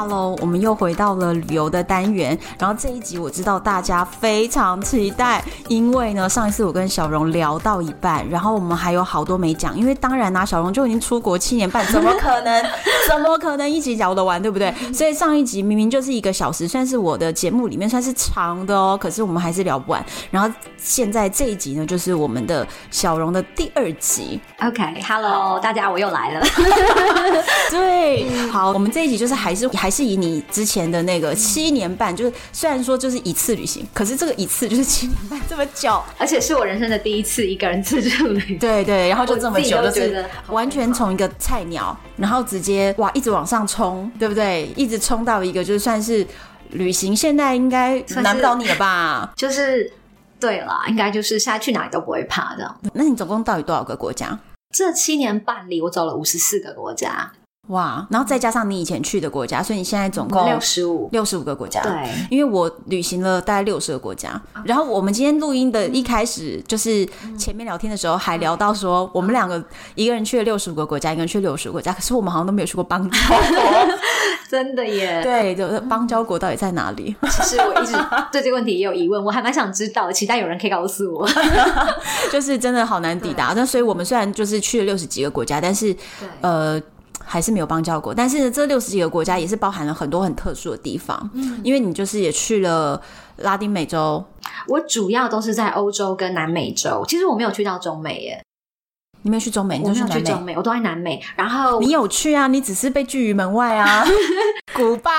Hello，我们又回到了旅游的单元。然后这一集我知道大家非常期待，因为呢，上一次我跟小荣聊到一半，然后我们还有好多没讲。因为当然啦、啊，小荣就已经出国七年半，怎么可能？怎么可能一集聊得完，对不对？所以上一集明明就是一个小时，算是我的节目里面算是长的哦，可是我们还是聊不完。然后现在这一集呢，就是我们的小荣的第二集。OK，Hello，大家我又来了。对，好，我们这一集就是还是还。是以你之前的那个七年半，就是虽然说就是一次旅行，可是这个一次就是七年半这么久，而且是我人生的第一次一个人自助旅行。对对，然后就这么久，就是完全从一个菜鸟，然后直接哇一直往上冲，对不对？一直冲到一个就是算是旅行，现在应该难不倒你了吧？就是对了，应该就是现在去哪里都不会怕的。那你总共到底多少个国家？这七年半里，我走了五十四个国家。哇，然后再加上你以前去的国家，所以你现在总共六十五六十五个国家。对，因为我旅行了大概六十个国家。然后我们今天录音的一开始，就是前面聊天的时候还聊到说，我们两个一个人去了六十五个国家，一个人去六十个国家，可是我们好像都没有去过邦交国。真的耶？对，就邦交国到底在哪里？其实我一直对这个问题也有疑问，我还蛮想知道，期待有人可以告诉我。就是真的好难抵达。那所以我们虽然就是去了六十几个国家，但是呃。还是没有邦交国，但是呢，这六十几个国家也是包含了很多很特殊的地方。嗯，因为你就是也去了拉丁美洲，我主要都是在欧洲跟南美洲。其实我没有去到中美耶，你没有去中美，你就去南美。我没有去中美，我都在南美。然后你有去啊？你只是被拒于门外啊。古巴，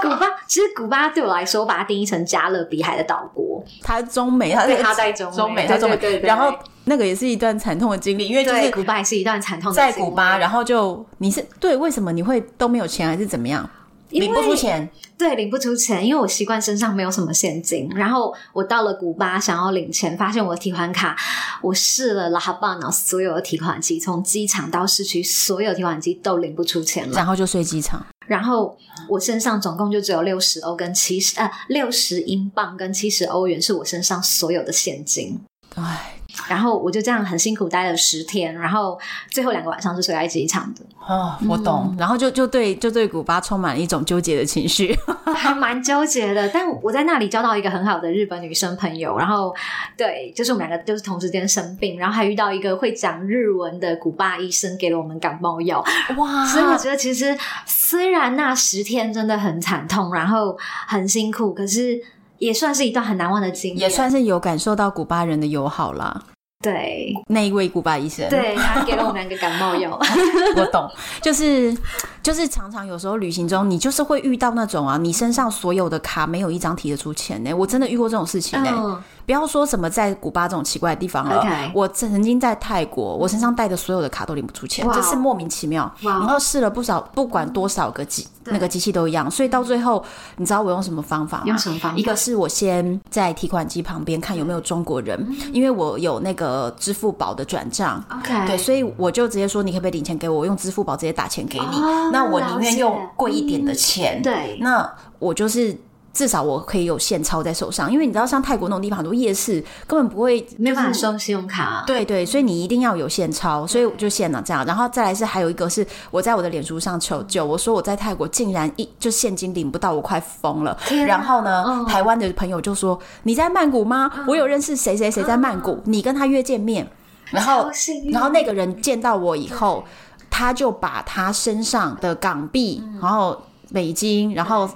古巴，其实古巴对我来说，我把它定义成加勒比海的岛国。它中美，它它在中中美，在中美。对对对。然后那个也是一段惨痛的经历，因为就是古巴也是一段惨痛的经历。在古巴，然后就你是对，为什么你会都没有钱，还是怎么样？领不出钱，对，领不出钱，因为我习惯身上没有什么现金。然后我到了古巴，想要领钱，发现我的提款卡，我试了拉哈巴那所有的提款机，从机场到市区，所有提款机都领不出钱了。然后就睡机场。然后我身上总共就只有六十欧跟七十，呃，六十英镑跟七十欧元是我身上所有的现金。唉。然后我就这样很辛苦待了十天，然后最后两个晚上是睡在机场的。哦，我懂。嗯、然后就就对就对古巴充满了一种纠结的情绪，还蛮纠结的。但我在那里交到一个很好的日本女生朋友，然后对，就是我们两个就是同时间生病，然后还遇到一个会讲日文的古巴医生，给了我们感冒药。哇！所以我觉得其实虽然那十天真的很惨痛，然后很辛苦，可是。也算是一段很难忘的经历，也算是有感受到古巴人的友好啦。对，那一位古巴医生，对，他给了我们两个感冒药。我懂，就是就是常常有时候旅行中，你就是会遇到那种啊，你身上所有的卡没有一张提得出钱呢。我真的遇过这种事情呢。嗯不要说什么在古巴这种奇怪的地方了。Okay. 我曾经在泰国，我身上带的所有的卡都领不出钱，这.是莫名其妙。Wow. 然后试了不少，不管多少个机，那个机器都一样。所以到最后，你知道我用什么方法吗？用什么方法？一个是我先在提款机旁边看有没有中国人，因为我有那个支付宝的转账。OK，对，所以我就直接说，你可不可以领钱给我？我用支付宝直接打钱给你。Oh, 那我宁愿用贵一点的钱。对，那我就是。至少我可以有现钞在手上，因为你知道，像泰国那种地方很多夜市根本不会、就是、没办法收信用卡、啊。对对，所以你一定要有现钞，所以我就现了这样。然后再来是还有一个是我在我的脸书上求救，我说我在泰国竟然一就现金领不到，我快疯了。然后呢，哦、台湾的朋友就说你在曼谷吗？我有认识谁谁谁在曼谷，你跟他约见面。然后然后那个人见到我以后，他就把他身上的港币，然后。美金，然后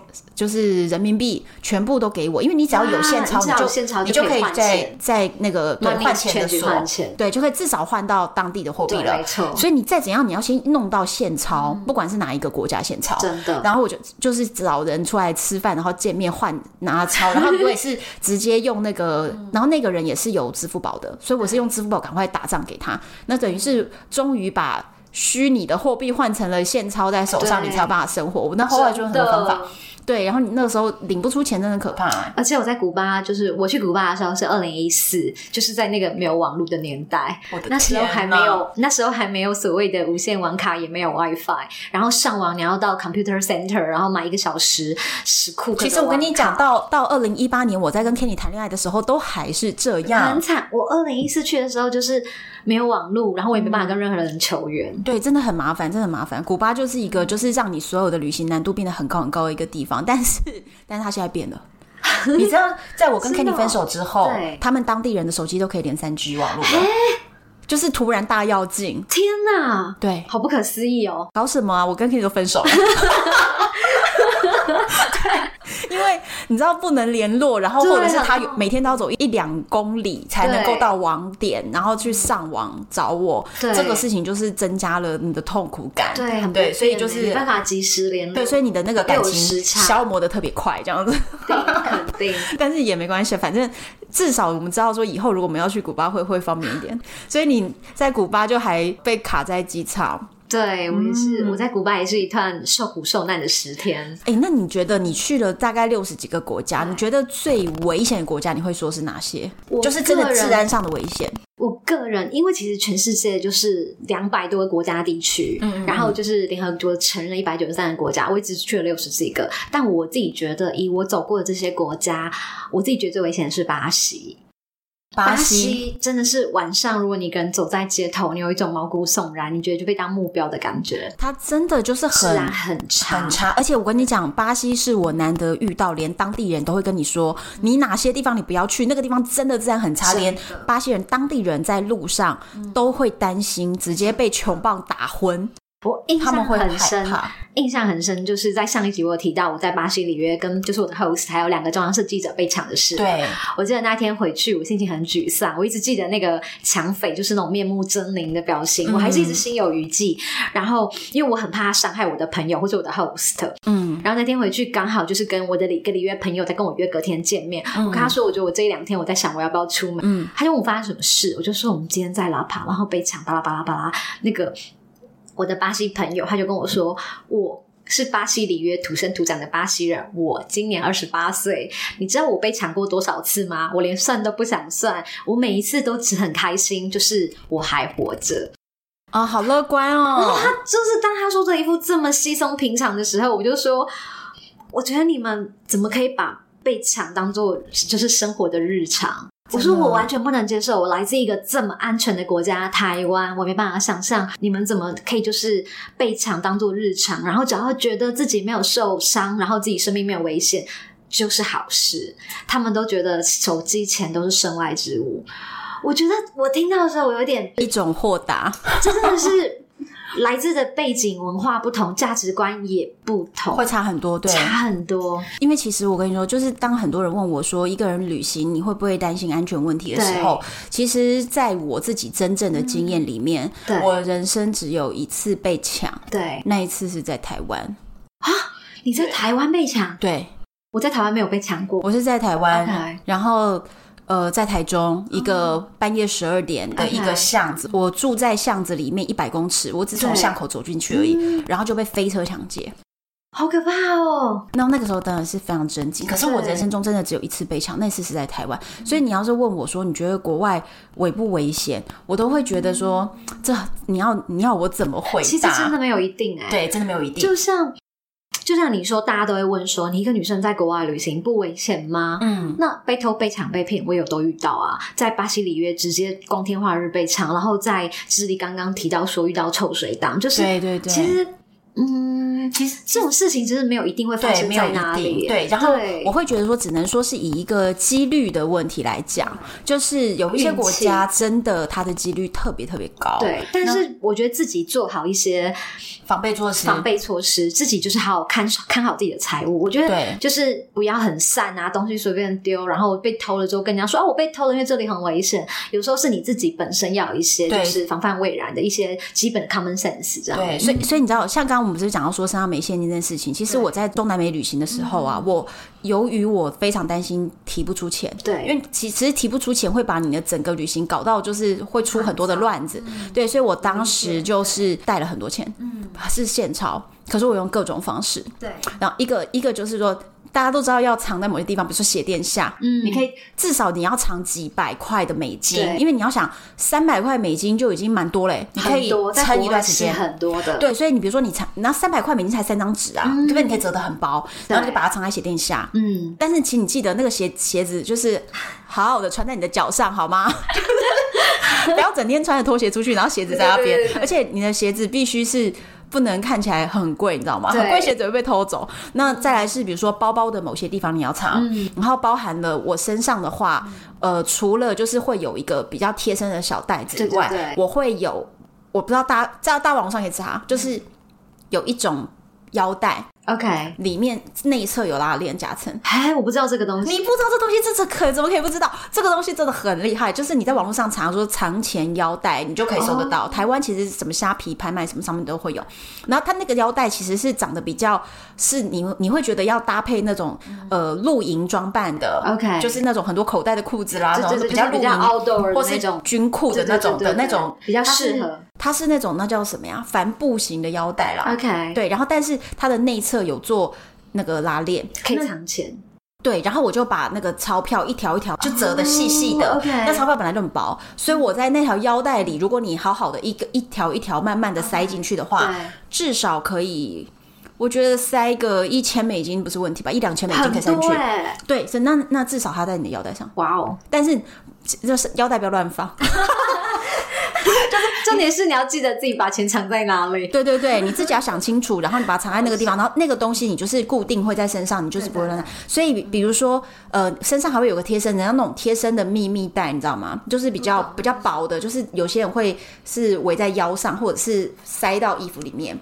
就是人民币，全部都给我，因为你只要有现钞，你就你就可以在在那个对换钱的时候，对，就可以至少换到当地的货币了。没错，所以你再怎样，你要先弄到现钞，不管是哪一个国家现钞，真的。然后我就就是找人出来吃饭，然后见面换拿钞，然后我也是直接用那个，然后那个人也是有支付宝的，所以我是用支付宝赶快打账给他。那等于是终于把。虚拟的货币换成了现钞在手上，你才有办法生活。我那后来就用什么方法？对，然后你那个时候领不出钱，真的可怕、欸。而且我在古巴，就是我去古巴的时候是二零一四，就是在那个没有网络的年代，那时候还没有，那时候还没有所谓的无线网卡，也没有 WiFi，然后上网你要到 Computer Center，然后买一个小时十库。其实我跟你讲，到到二零一八年我在跟 Kenny 谈恋爱的时候，都还是这样，很惨。我二零一四去的时候就是没有网络，然后我也没办法跟任何人求援，对，真的很麻烦，真的很麻烦。古巴就是一个就是让你所有的旅行难度变得很高很高的一个地方，但是，但是他现在变了。你知道，在我跟 Kenny 分手之后，他们当地人的手机都可以连三 G 网络了，就是突然大跃进。天哪，对，好不可思议哦！搞什么啊？我跟 Kenny 都分手了。因为你知道不能联络，然后或者是他每天都要走一两公里才能够到网点，然后去上网找我，这个事情就是增加了你的痛苦感。对，很对，所以就是没办法及时联络。对，所以你的那个感情消磨的特别快，这样子。肯定，但是也没关系，反正至少我们知道说以后如果我们要去古巴会会方便一点。所以你在古巴就还被卡在机场。对，我也是，嗯、我在古巴也是一段受苦受难的十天。哎，那你觉得你去了大概六十几个国家，你觉得最危险的国家你会说是哪些？就是真的治安上的危险。我个人，因为其实全世界就是两百多个国家地区，嗯，嗯，嗯，然后就是联合国承认一百九十三个国家，我一直去了六十几个，但我自己觉得，以我走过的这些国家，我自己觉得最危险的是巴西。巴西真的是晚上，如果你一个人走在街头，你有一种毛骨悚然，你觉得就被当目标的感觉。它真的就是很很差，很差。而且我跟你讲，巴西是我难得遇到，连当地人都会跟你说，你哪些地方你不要去，那个地方真的治安很差，连巴西人当地人在路上都会担心直接被穷棒打昏。我印象很深，印象很深，就是在上一集我有提到我在巴西里约跟就是我的 host 还有两个中央社记者被抢的事。对，我记得那天回去，我心情很沮丧。我一直记得那个抢匪就是那种面目狰狞的表情，嗯、我还是一直心有余悸。然后因为我很怕他伤害我的朋友或者我的 host，嗯，然后那天回去刚好就是跟我的里个里约朋友在跟我约隔天见面。嗯、我跟他说，我觉得我这一两天我在想我要不要出门。嗯，他就问我发生什么事，我就说我们今天在拉帕，然后被抢，巴拉巴拉巴拉那个。我的巴西朋友他就跟我说，我是巴西里约土生土长的巴西人，我今年二十八岁。你知道我被抢过多少次吗？我连算都不想算，我每一次都只很开心，就是我还活着啊、哦，好乐观哦。然 后他就是当他说这一副这么稀松平常的时候，我就说，我觉得你们怎么可以把被抢当做就是生活的日常？我说我完全不能接受，我来自一个这么安全的国家台湾，我没办法想象你们怎么可以就是被抢当做日常，然后只要觉得自己没有受伤，然后自己生命没有危险就是好事。他们都觉得手机钱都是身外之物。我觉得我听到的时候，我有点一种豁达，这真的是。来自的背景文化不同，价值观也不同，会差很多，对，差很多。因为其实我跟你说，就是当很多人问我说，一个人旅行你会不会担心安全问题的时候，其实在我自己真正的经验里面，嗯、我人生只有一次被抢，对，那一次是在台湾啊。你在台湾被抢？对，我在台湾没有被抢过，我是在台湾.然后。呃，在台中一个半夜十二点的一个巷子，嗯、我住在巷子里面一百公尺，我只从巷口走进去而已，嗯、然后就被飞车抢劫，好可怕哦！那那个时候当然是非常震惊，可是我人生中真的只有一次被抢，那次是在台湾。所以你要是问我说，你觉得国外危不危险？我都会觉得说，这你要你要我怎么回答？其实真的没有一定哎、欸，对，真的没有一定，就像。就像你说，大家都会问说，你一个女生在国外旅行不危险吗？嗯，那被偷、被抢、被骗，我有都遇到啊。在巴西里约直接光天化日被抢，然后在智利刚刚提到说遇到臭水党，就是对对对，其实。嗯，其实这种事情其实没有一定会发生在哪里。对，然后我会觉得说，只能说是以一个几率的问题来讲，就是有一些国家真的它的几率特别特别高。对，但是我觉得自己做好一些防备措施，防备措施，自己就是好好看看好自己的财物。我觉得就是不要很散啊，东西随便丢，然后被偷了之后跟人家说啊，我被偷了，因为这里很危险。有时候是你自己本身要有一些就是防范未然的一些基本的 common sense 这样。对，所以所以你知道，像刚刚。我们不是讲到说身上没现金这件事情，其实我在中南美旅行的时候啊，我由于我非常担心提不出钱，对，因为其实提不出钱会把你的整个旅行搞到就是会出很多的乱子，对，所以我当时就是带了很多钱，嗯，是现钞，可是我用各种方式。对，然后一个一个就是说。大家都知道要藏在某些地方，比如说鞋垫下，嗯，你可以至少你要藏几百块的美金，因为你要想三百块美金就已经蛮多嘞，你可以撑一段时间，很多的，对，所以你比如说你藏，那三百块美金才三张纸啊，对不对？你可以折得很薄，然后你就把它藏在鞋垫下，嗯，但是请你记得那个鞋鞋子就是好好的穿在你的脚上，好吗？不要整天穿着拖鞋出去，然后鞋子在那边，而且你的鞋子必须是。不能看起来很贵，你知道吗？很贵鞋子会被偷走。那再来是，比如说包包的某些地方你要藏，嗯、然后包含了我身上的话，嗯、呃，除了就是会有一个比较贴身的小袋子以外，我会有，我不知道大家在大网上可以查，就是有一种腰带。OK，里面内侧有拉链夹层。哎，我不知道这个东西。你不知道这东西，这这可怎么可以不知道？这个东西真的很厉害，就是你在网络上查说藏钱腰带，你就可以搜得到。Oh. 台湾其实什么虾皮拍卖什么上面都会有。然后它那个腰带其实是长得比较是你你会觉得要搭配那种呃露营装扮的。OK，就是那种很多口袋的裤子啦，然后比较露营 outdoor 或是那种军裤的那种的那种比较适合。它是那种那叫什么呀？帆布型的腰带啦。OK，对，然后但是它的内侧有做。那个拉链可以藏钱，对，然后我就把那个钞票一条一条就折的细细的。Oh. 那钞票本来就很薄，所以我在那条腰带里，如果你好好的一个一条一条慢慢的塞进去的话.至少可以，我觉得塞个一千美金不是问题吧？一两千美金可以塞进去。对，所以那那至少它在你的腰带上。哇哦！但是就是腰带不要乱放。就是重点是你要记得自己把钱藏在哪里。对对对，你自己要想清楚，然后你把它藏在那个地方，然后那个东西你就是固定会在身上，你就是不会乱。所以比如说，呃，身上还会有个贴身，人家那种贴身的秘密袋，你知道吗？就是比较比较薄的，就是有些人会是围在腰上，或者是塞到衣服里面。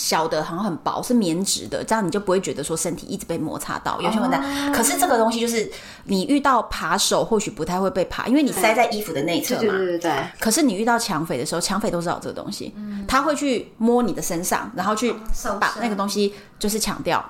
小的好像很薄，是棉质的，这样你就不会觉得说身体一直被摩擦到。有些问题，可是这个东西就是你遇到扒手或许不太会被扒，因为你塞在衣服的内侧嘛。对对对对。可是你遇到抢匪的时候，抢匪都知道这个东西，他会去摸你的身上，然后去把那个东西就是抢掉。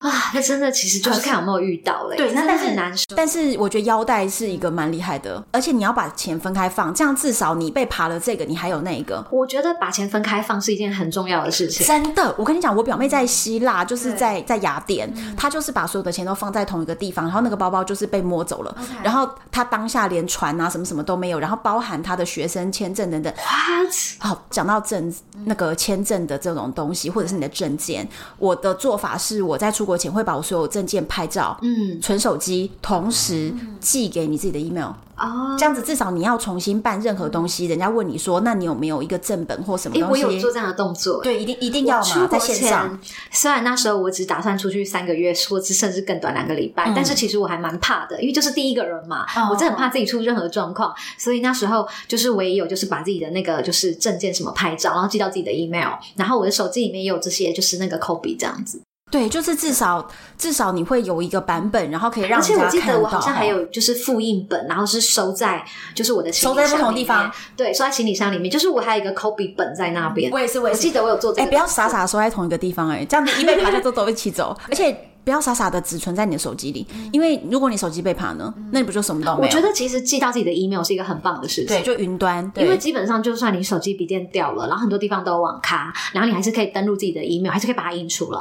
啊，那真的其实就是看有没有遇到嘞。对，那但是难说。但是我觉得腰带是一个蛮厉害的，而且你要把钱分开放，这样至少你被扒了这个，你还有那一个。我觉得把钱分开放是一件很重要的事情。真的，我跟你讲，我表妹在希腊，就是在在雅典，她就是把所有的钱都放在同一个地方，然后那个包包就是被摸走了，然后她当下连船啊什么什么都没有，然后包含她的学生签证等等。What？好，讲到证那个签证的这种东西，或者是你的证件，我的做法是我在出国前会把我所有证件拍照，嗯，存手机，同时寄给你自己的 email。哦，这样子至少你要重新办任何东西，人家问你说，那你有没有一个正本或什么东西？我有做这样的动作，对，一定一定要嘛，在线上。虽然那时候我只打算出去三个月，或者甚至更短两个礼拜，但是其实我还蛮怕的，因为就是第一个人嘛，我真的很怕自己出任何状况，所以那时候就是我也有就是把自己的那个就是证件什么拍照，然后寄到自己的 email，然后我的手机里面也有这些就是那个 copy 这样子。对，就是至少至少你会有一个版本，然后可以让。而且我记得我好像还有就是复印本，然后是收在就是我的收在不同地方。对，收在行李箱里面，就是我还有一个 copy 本在那边。我也是，我也是。我记得我有做这个。哎，不要傻傻收在同一个地方，哎，这样子一被扒就都 都一起走。而且不要傻傻的只存在你的手机里，因为如果你手机被爬呢，那你不就什么都没有？我觉得其实寄到自己的 email 是一个很棒的事情。对，就云端，因为基本上就算你手机笔电掉了，然后很多地方都有网咖，然后你还是可以登录自己的 email，还是可以把它印出来。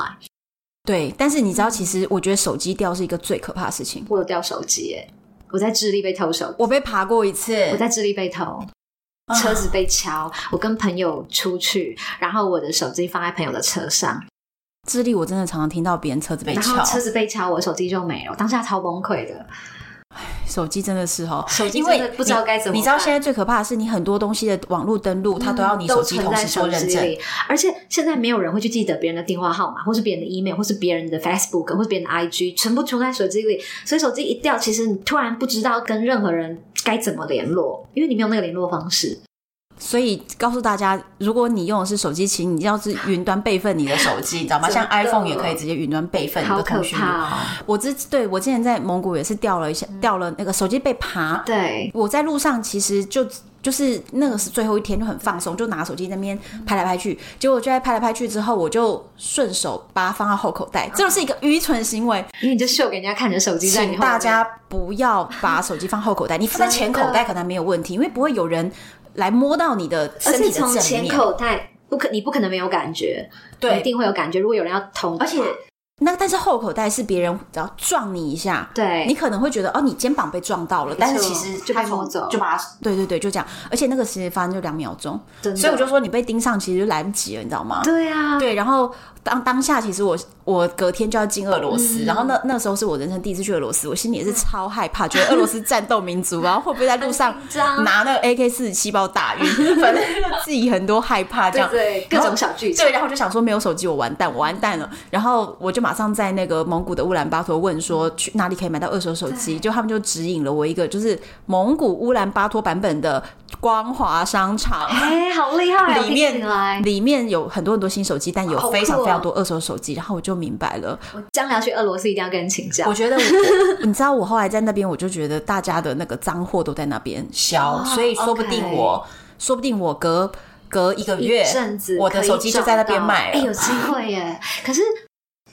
对，但是你知道，其实我觉得手机掉是一个最可怕的事情。我有掉手机耶，我在智利被偷手，我被爬过一次。我在智利被偷，车子被敲，我跟朋友出去，然后我的手机放在朋友的车上。智利我真的常常听到别人车子被敲，车子被敲，我手机就没了，我当下超崩溃的。手机真的是哦，手机真的不知道该怎么办。你知道现在最可怕的是，你很多东西的网络登录，它都要你手机同时做认证。而且现在没有人会去记得别人的电话号码，或是别人的 email，或是别人的 Facebook，或是别人的 IG，全部存在手机里。所以手机一掉，其实你突然不知道跟任何人该怎么联络，因为你没有那个联络方式。所以告诉大家，如果你用的是手机，请你要是云端备份你的手机，你知道吗？像 iPhone 也可以直接云端备份你的通讯。我之对我之前在蒙古也是掉了一下，掉了那个手机被爬。对，我在路上其实就就是那个是最后一天，就很放松，就拿手机在那边拍来拍去。结果就在拍来拍去之后，我就顺手把它放到后口袋，这就是一个愚蠢行为，因为你就秀给人家看你的手机在你后面。大家不要把手机放后口袋，你放在前口袋可能没有问题，因为不会有人。来摸到你的身体的正面，而且从前口袋不可你不可能没有感觉，对，一定会有感觉。如果有人要捅，而且。那但是后口袋是别人只要撞你一下，对，你可能会觉得哦，你肩膀被撞到了，但是其实就被拖走，就把它，对对对，就这样。而且那个时间发生就两秒钟，所以我就说你被盯上其实就来不及了，你知道吗？对啊，对。然后当当下其实我我隔天就要进俄罗斯，嗯、然后那那时候是我人生第一次去俄罗斯，我心里也是超害怕，觉得俄罗斯战斗民族，然 后会不会在路上拿那个 AK 四十七把我打晕？反正自己很多害怕这样，对，对，各种小剧情。对，然后我就想说没有手机我完蛋，我完蛋了。然后我就马上在那个。蒙古的乌兰巴托问说去哪里可以买到二手手机，就他们就指引了我一个，就是蒙古乌兰巴托版本的光华商场。哎，好厉害！里面里面有很多很多新手机，但有非常非常多二手手机。然后我就明白了，我将来要去俄罗斯一定要跟人请教。我觉得，你知道，我后来在那边，我就觉得大家的那个脏货都在那边销，所以说不定我说不定我隔隔一个月，我的手机就在那边卖了。哎，有机会耶！可是。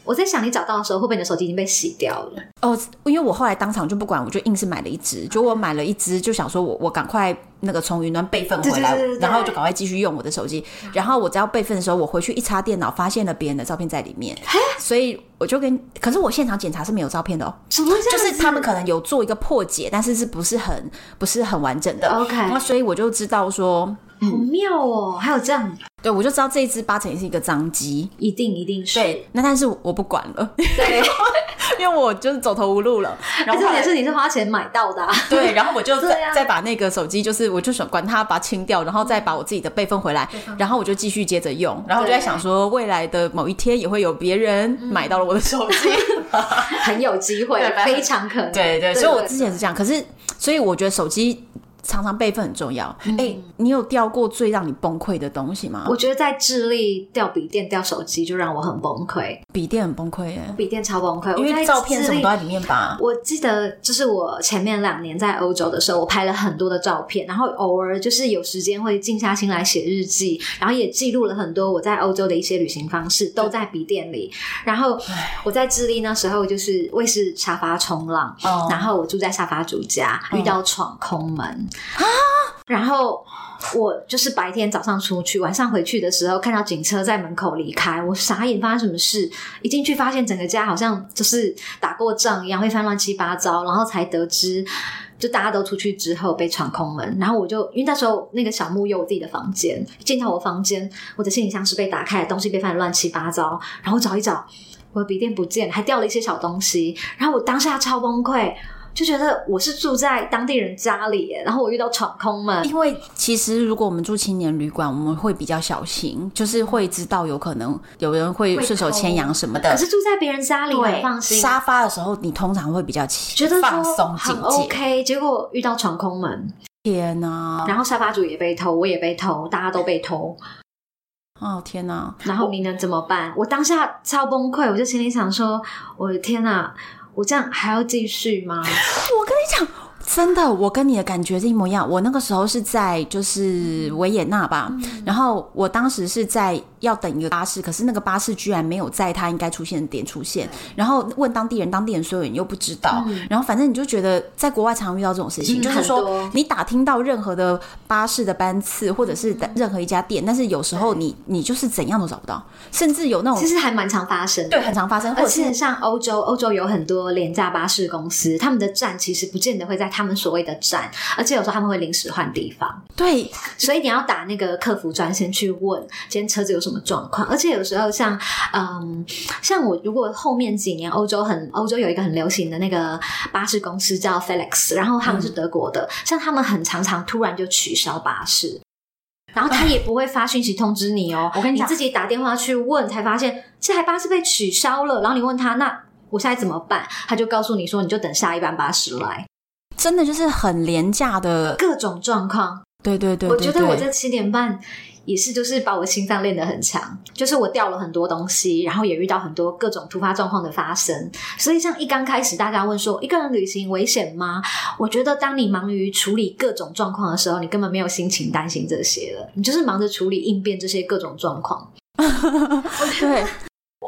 我在想，你找到的时候，会不会你的手机已经被洗掉了？哦，因为我后来当场就不管，我就硬是买了一只。就我买了一只，就想说我我赶快那个从云端备份回来，对对对对对，然后就赶快继续用我的手机。然后我只要备份的时候，我回去一插电脑，发现了别人的照片在里面，所以我就跟，可是我现场检查是没有照片的哦。什么？就是他们可能有做一个破解，但是是不是很不是很完整的？OK，那所以我就知道说。好妙哦，还有这样，对，我就知道这一只八成也是一个脏机，一定一定是。对，那但是我不管了，对，因为我就是走投无路了。然后重点是你是花钱买到的，对，然后我就 再再把那个手机，就是我就想管它，把它清掉，然后再把我自己的备份回来，然后我就继续接着用。然后我就在想说，未来的某一天也会有别人买到了我的手机，很有机会，非常可能。对对，所以我之前是这样，可是所以我觉得手机。常常备份很重要。哎、嗯欸，你有掉过最让你崩溃的东西吗？我觉得在智利掉笔电、掉手机就让我很崩溃。笔电很崩溃耶，笔电超崩溃，因为照片什么都在里面吧。我记得就是我前面两年在欧洲的时候，我拍了很多的照片，然后偶尔就是有时间会静下心来写日记，然后也记录了很多我在欧洲的一些旅行方式，都在笔电里。然后我在智利那时候就是我也是沙发冲浪，哦、然后我住在沙发主家，遇到闯空门。啊！然后我就是白天早上出去，晚上回去的时候，看到警车在门口离开，我傻眼，发生什么事？一进去发现整个家好像就是打过仗一样，会翻乱七八糟，然后才得知，就大家都出去之后被闯空门，然后我就因为那时候那个小木有我自己的房间，进到我房间，我的行李箱是被打开，东西被翻乱七八糟，然后找一找，我的笔电不见，还掉了一些小东西，然后我当下超崩溃。就觉得我是住在当地人家里，然后我遇到闯空门。因为其实如果我们住青年旅馆，我们会比较小心，就是会知道有可能有人会顺手牵羊什么的。可是住在别人家里，很放心。沙发的时候，你通常会比较觉得放松、很 OK。结果遇到闯空门，天哪！然后沙发主也被偷，我也被偷，大家都被偷。哦天哪！然后你能怎么办？我，我当下超崩溃，我就心里想说：我的天哪！我这样还要继续吗？我跟你讲。真的，我跟你的感觉是一模一样。我那个时候是在就是维也纳吧，嗯、然后我当时是在要等一个巴士，可是那个巴士居然没有在它应该出现的点出现。然后问当地人，当地人所有人又不知道。嗯、然后反正你就觉得在国外常常遇到这种事情，嗯、就是说你打听到任何的巴士的班次或者是任何一家店，但是有时候你你就是怎样都找不到，甚至有那种其实还蛮常发生的，对，很常发生。而且像欧洲，欧洲有很多廉价巴士公司，他们的站其实不见得会在他们所谓的站，而且有时候他们会临时换地方。对，所以你要打那个客服专线去问今天车子有什么状况。而且有时候像嗯，像我如果后面几年欧洲很欧洲有一个很流行的那个巴士公司叫 Felix，然后他们是德国的，嗯、像他们很常常突然就取消巴士，然后他也不会发讯息通知你哦。我跟你讲，你自己打电话去问才发现这台巴士被取消了，然后你问他那。我现在怎么办？他就告诉你说，你就等下一班巴士来。真的就是很廉价的各种状况。对对对，对，对，对，我觉得我这七点半也是，就是把我心脏练得很强。就是我掉了很多东西，然后也遇到很多各种突发状况的发生。所以，像一刚开始大家问说，一个人旅行危险吗？我觉得，当你忙于处理各种状况的时候，你根本没有心情担心这些了。你就是忙着处理应变这些各种状况。对。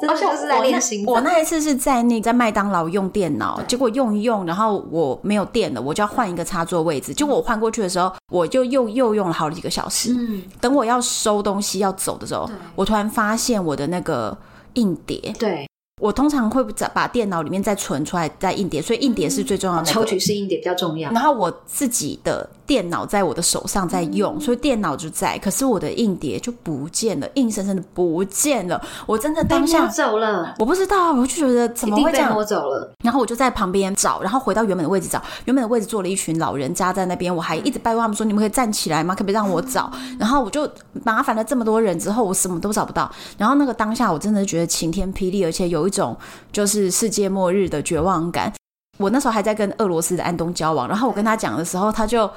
而且就是在练习。我那一次是在那在麦当劳用电脑，结果用一用，然后我没有电了，我就要换一个插座位置。结果我换过去的时候，我就又又用了好几个小时。嗯，等我要收东西要走的时候，我突然发现我的那个硬碟。对。我通常会把电脑里面再存出来再硬碟，所以硬碟是最重要的，那个。抽取式硬碟比较重要。然后我自己的电脑在我的手上在用，嗯、所以电脑就在，可是我的硬碟就不见了，硬生生的不见了。我真的当下走了，我不知道，我就觉得怎么会这样？我走了。然后我就在旁边找，然后回到原本的位置找，原本的位置坐了一群老人家在那边，我还一直拜托他们说：“你们可以站起来吗？可不可以让我找？”然后我就麻烦了这么多人之后，我什么都找不到。然后那个当下，我真的觉得晴天霹雳，而且有一种就。是世界末日的绝望感。我那时候还在跟俄罗斯的安东交往，然后我跟他讲的时候，他就，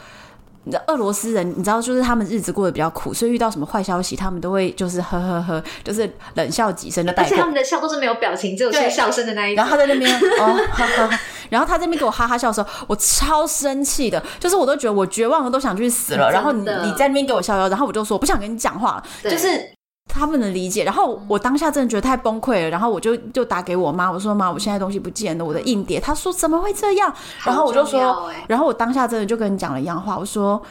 俄罗斯人，你知道，就是他们日子过得比较苦，所以遇到什么坏消息，他们都会就是呵呵呵，就是冷笑几声的带过。而且他们的笑都是没有表情，只有些笑声的那一种。然后他在那边哦呵呵，然后他在那边给我哈哈笑的时候，我超生气的，就是我都觉得我绝望了，都想去死了。然后你你在那边给我笑笑，然后我就说我不想跟你讲话了，就是。他不能理解，然后我当下真的觉得太崩溃了，然后我就就打给我妈，我说妈，我现在东西不见了，我的硬碟。他说怎么会这样？然后我就说，然后我当下真的就跟你讲了一样话，我说，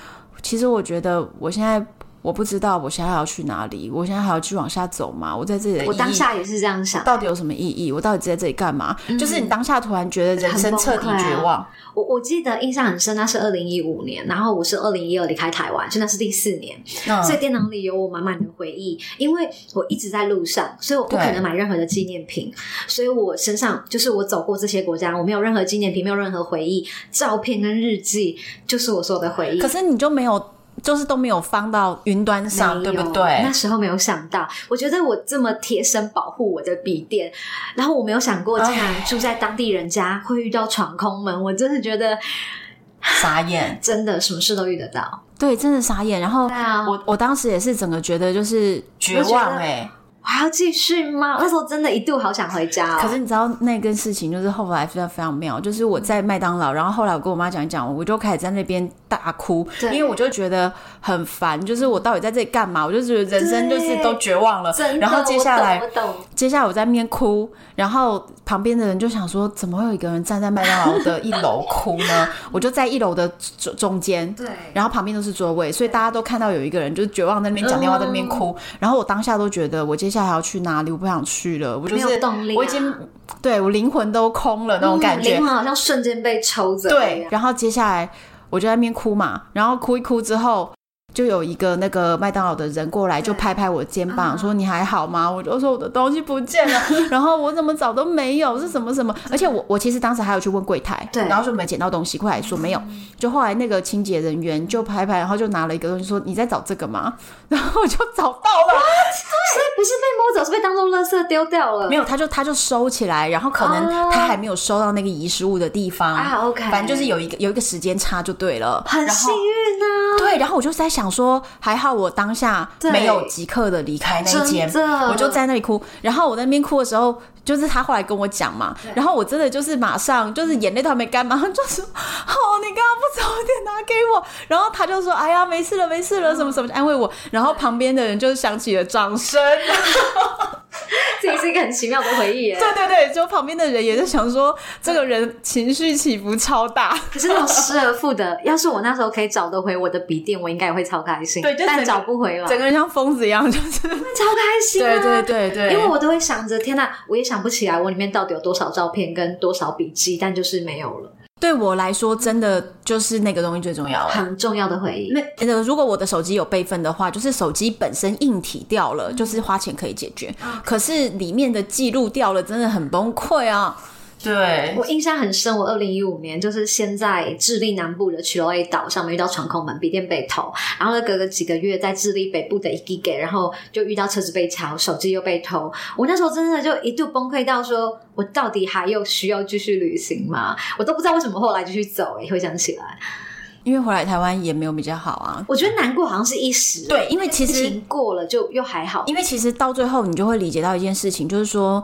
其实我觉得我现在。我不知道我现在要去哪里，我现在还要去往下走吗？我在这里的，我当下也是这样想，到底有什么意义？我到底在这里干嘛？嗯、就是你当下突然觉得人生彻底绝望。啊、我我记得印象很深，那是二零一五年，然后我是二零一二离开台湾，现在是第四年，嗯、所以电脑里有我满满的回忆。因为我一直在路上，所以我不可能买任何的纪念品，所以我身上就是我走过这些国家，我没有任何纪念品，没有任何回忆，照片跟日记就是我所有的回忆。可是你就没有？就是都没有放到云端上，对不对？那时候没有想到，我觉得我这么贴身保护我的笔电，然后我没有想过，竟然住在当地人家会遇到闯空门，我真的觉得傻眼，真的什么事都遇得到，对，真的傻眼。然后我我当时也是整个觉得就是绝望哎、欸。我还要继续吗？那时候真的一度好想回家哦。可是你知道那件事情，就是后来非常非常妙，就是我在麦当劳，然后后来我跟我妈讲一讲，我就开始在那边大哭，因为我就觉得很烦，就是我到底在这里干嘛？我就觉得人生就是都绝望了。然后接下来，接下来我在那边哭，然后旁边的人就想说，怎么会有一个人站在麦当劳的一楼哭呢？我就在一楼的中中间，对，然后旁边都是座位，所以大家都看到有一个人就是绝望在那边讲电话，在那边哭。嗯、然后我当下都觉得我接。接下来要去哪里？我不想去了，我就是、动力、啊。我已经对我灵魂都空了那种感觉，灵、嗯、魂好像瞬间被抽走。对，然后接下来我就在那边哭嘛，然后哭一哭之后。就有一个那个麦当劳的人过来，就拍拍我肩膀，说：“你还好吗？”我就说：“我的东西不见了，然后我怎么找都没有，是什么什么？而且我我其实当时还有去问柜台，对，然后说没捡到东西，柜台说没有。就后来那个清洁人员就拍拍，然后就拿了一个东西说：“你在找这个吗？” 然后我就找到了，所以不是被摸走，是被当做垃圾丢掉了。没有，他就他就收起来，然后可能他还没有收到那个遗失物的地方啊。OK，反正就是有一个有一个时间差就对了，很幸运呢。对，然后我就在想说，还好我当下没有即刻的离开那一间，我就在那里哭。然后我在那边哭的时候，就是他后来跟我讲嘛，然后我真的就是马上就是眼泪都还没干嘛，马上就说：“哦，你刚刚不早点拿给我。”然后他就说：“哎呀，没事了，没事了，什么什么安慰我。”然后旁边的人就响起了掌声。这也是一个很奇妙的回忆耶。对对对，就旁边的人也是想说，这个人情绪起伏超大。可是那种失而复得，要是我那时候可以找得回我的笔电，我应该也会超开心。对，但找不回了，整个人像疯子一样，就是 超开心。对对对对，因为我都会想着，天哪，我也想不起来我里面到底有多少照片跟多少笔记，但就是没有了。对我来说，真的就是那个东西最重要，很重要的回忆。那如果我的手机有备份的话，就是手机本身硬体掉了，就是花钱可以解决。嗯、可是里面的记录掉了，真的很崩溃啊。对，我印象很深，我二零一五年就是先在智利南部的 Chiloé 岛上面遇到闯空门，笔电被偷，然后隔个几个月在智利北部的 Iquique，然后就遇到车子被抢，手机又被偷。我那时候真的就一度崩溃到说，我到底还有需要继续旅行吗？我都不知道为什么后来继续走，欸，回想起来，因为回来台湾也没有比较好啊。我觉得难过好像是一时，对，因为其实过了就又还好，因为其实到最后你就会理解到一件事情，就是说。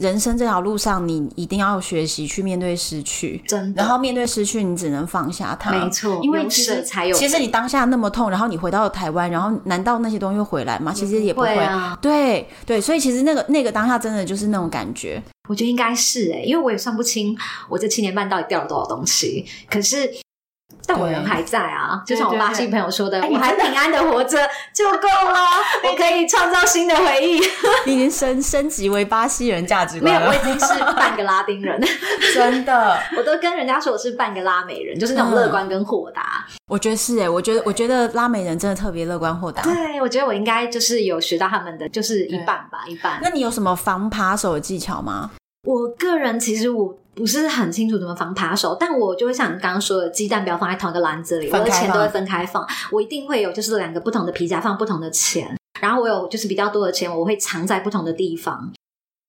人生这条路上，你一定要学习去面对失去，真的。然后面对失去，你只能放下它。没错，因为其实才有。其实你当下那么痛，然后你回到了台湾，然后难道那些东西会回来吗？其实也不会。会啊。对对，所以其实那个那个当下真的就是那种感觉。我觉得应该是哎、欸，因为我也算不清我这七年半到底掉了多少东西，可是。但我人还在啊，就像我巴西朋友说的，我还平安的活着就够了，我可以创造新的回忆。你已经升升级为巴西人价值观了，没有，我已经是半个拉丁人，真的，我都跟人家说我是半个拉美人，就是那种乐观跟豁达。我觉得是哎，我觉得我觉得拉美人真的特别乐观豁达。对，我觉得我应该就是有学到他们的，就是一半吧，一半。那你有什么防扒手的技巧吗？我个人其实我不是很清楚怎么防扒手，但我就会像你刚刚说的，鸡蛋不要放在同一个篮子里，我的钱都会分开放。我一定会有就是两个不同的皮夹放不同的钱，然后我有就是比较多的钱，我会藏在不同的地方。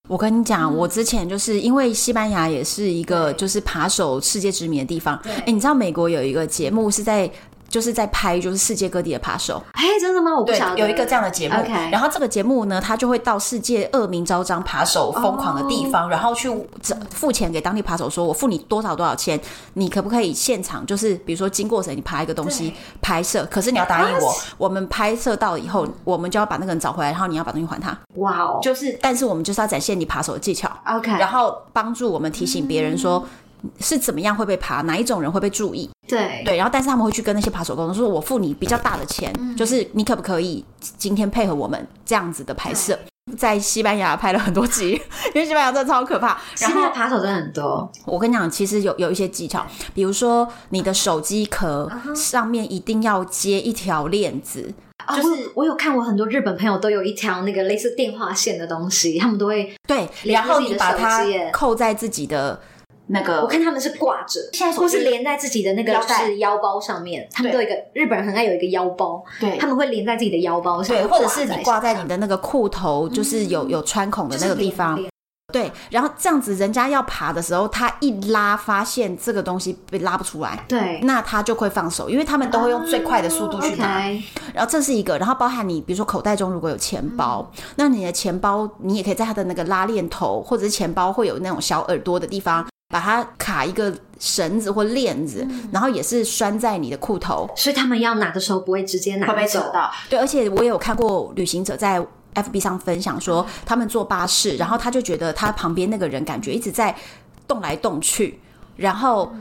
我跟你讲，嗯、我之前就是因为西班牙也是一个就是扒手世界知名的地方。哎，你知道美国有一个节目是在。就是在拍，就是世界各地的扒手。哎，真的吗？我不晓得。有一个这样的节目。然后这个节目呢，他就会到世界恶名昭彰扒手疯狂的地方，oh. 然后去付钱给当地扒手，说我付你多少多少钱，你可不可以现场就是比如说经过谁，你拍一个东西拍摄，可是你要答应我，我们拍摄到以后，我们就要把那个人找回来，然后你要把东西还他。哇哦！就是，但是我们就是要展现你扒手的技巧。OK。然后帮助我们提醒别人说。嗯是怎么样会被扒？哪一种人会被注意？对对，然后但是他们会去跟那些扒手沟通，说我付你比较大的钱，嗯、就是你可不可以今天配合我们这样子的拍摄？在西班牙拍了很多集，因为西班牙真的超可怕。然后扒手真的很多。我跟你讲，其实有有一些技巧，比如说你的手机壳上面一定要接一条链子，就是、我有看过很多日本朋友都有一条那个类似电话线的东西，他们都会对，然后你把它扣在自己的。那个，我看他们是挂着，现在或是连在自己的那个就是腰包上面。他们都有一个日本人很爱有一个腰包，对，他们会连在自己的腰包上，对，或者是你挂在你的那个裤头，就是有有穿孔的那个地方。对，然后这样子，人家要爬的时候，他一拉，发现这个东西被拉不出来，对，那他就会放手，因为他们都会用最快的速度去拿。然后这是一个，然后包含你，比如说口袋中如果有钱包，那你的钱包，你也可以在它的那个拉链头，或者是钱包会有那种小耳朵的地方。把它卡一个绳子或链子，嗯、然后也是拴在你的裤头，所以他们要拿的时候不会直接拿走。会被走到。对，而且我也有看过旅行者在 FB 上分享说，他们坐巴士，然后他就觉得他旁边那个人感觉一直在动来动去，然后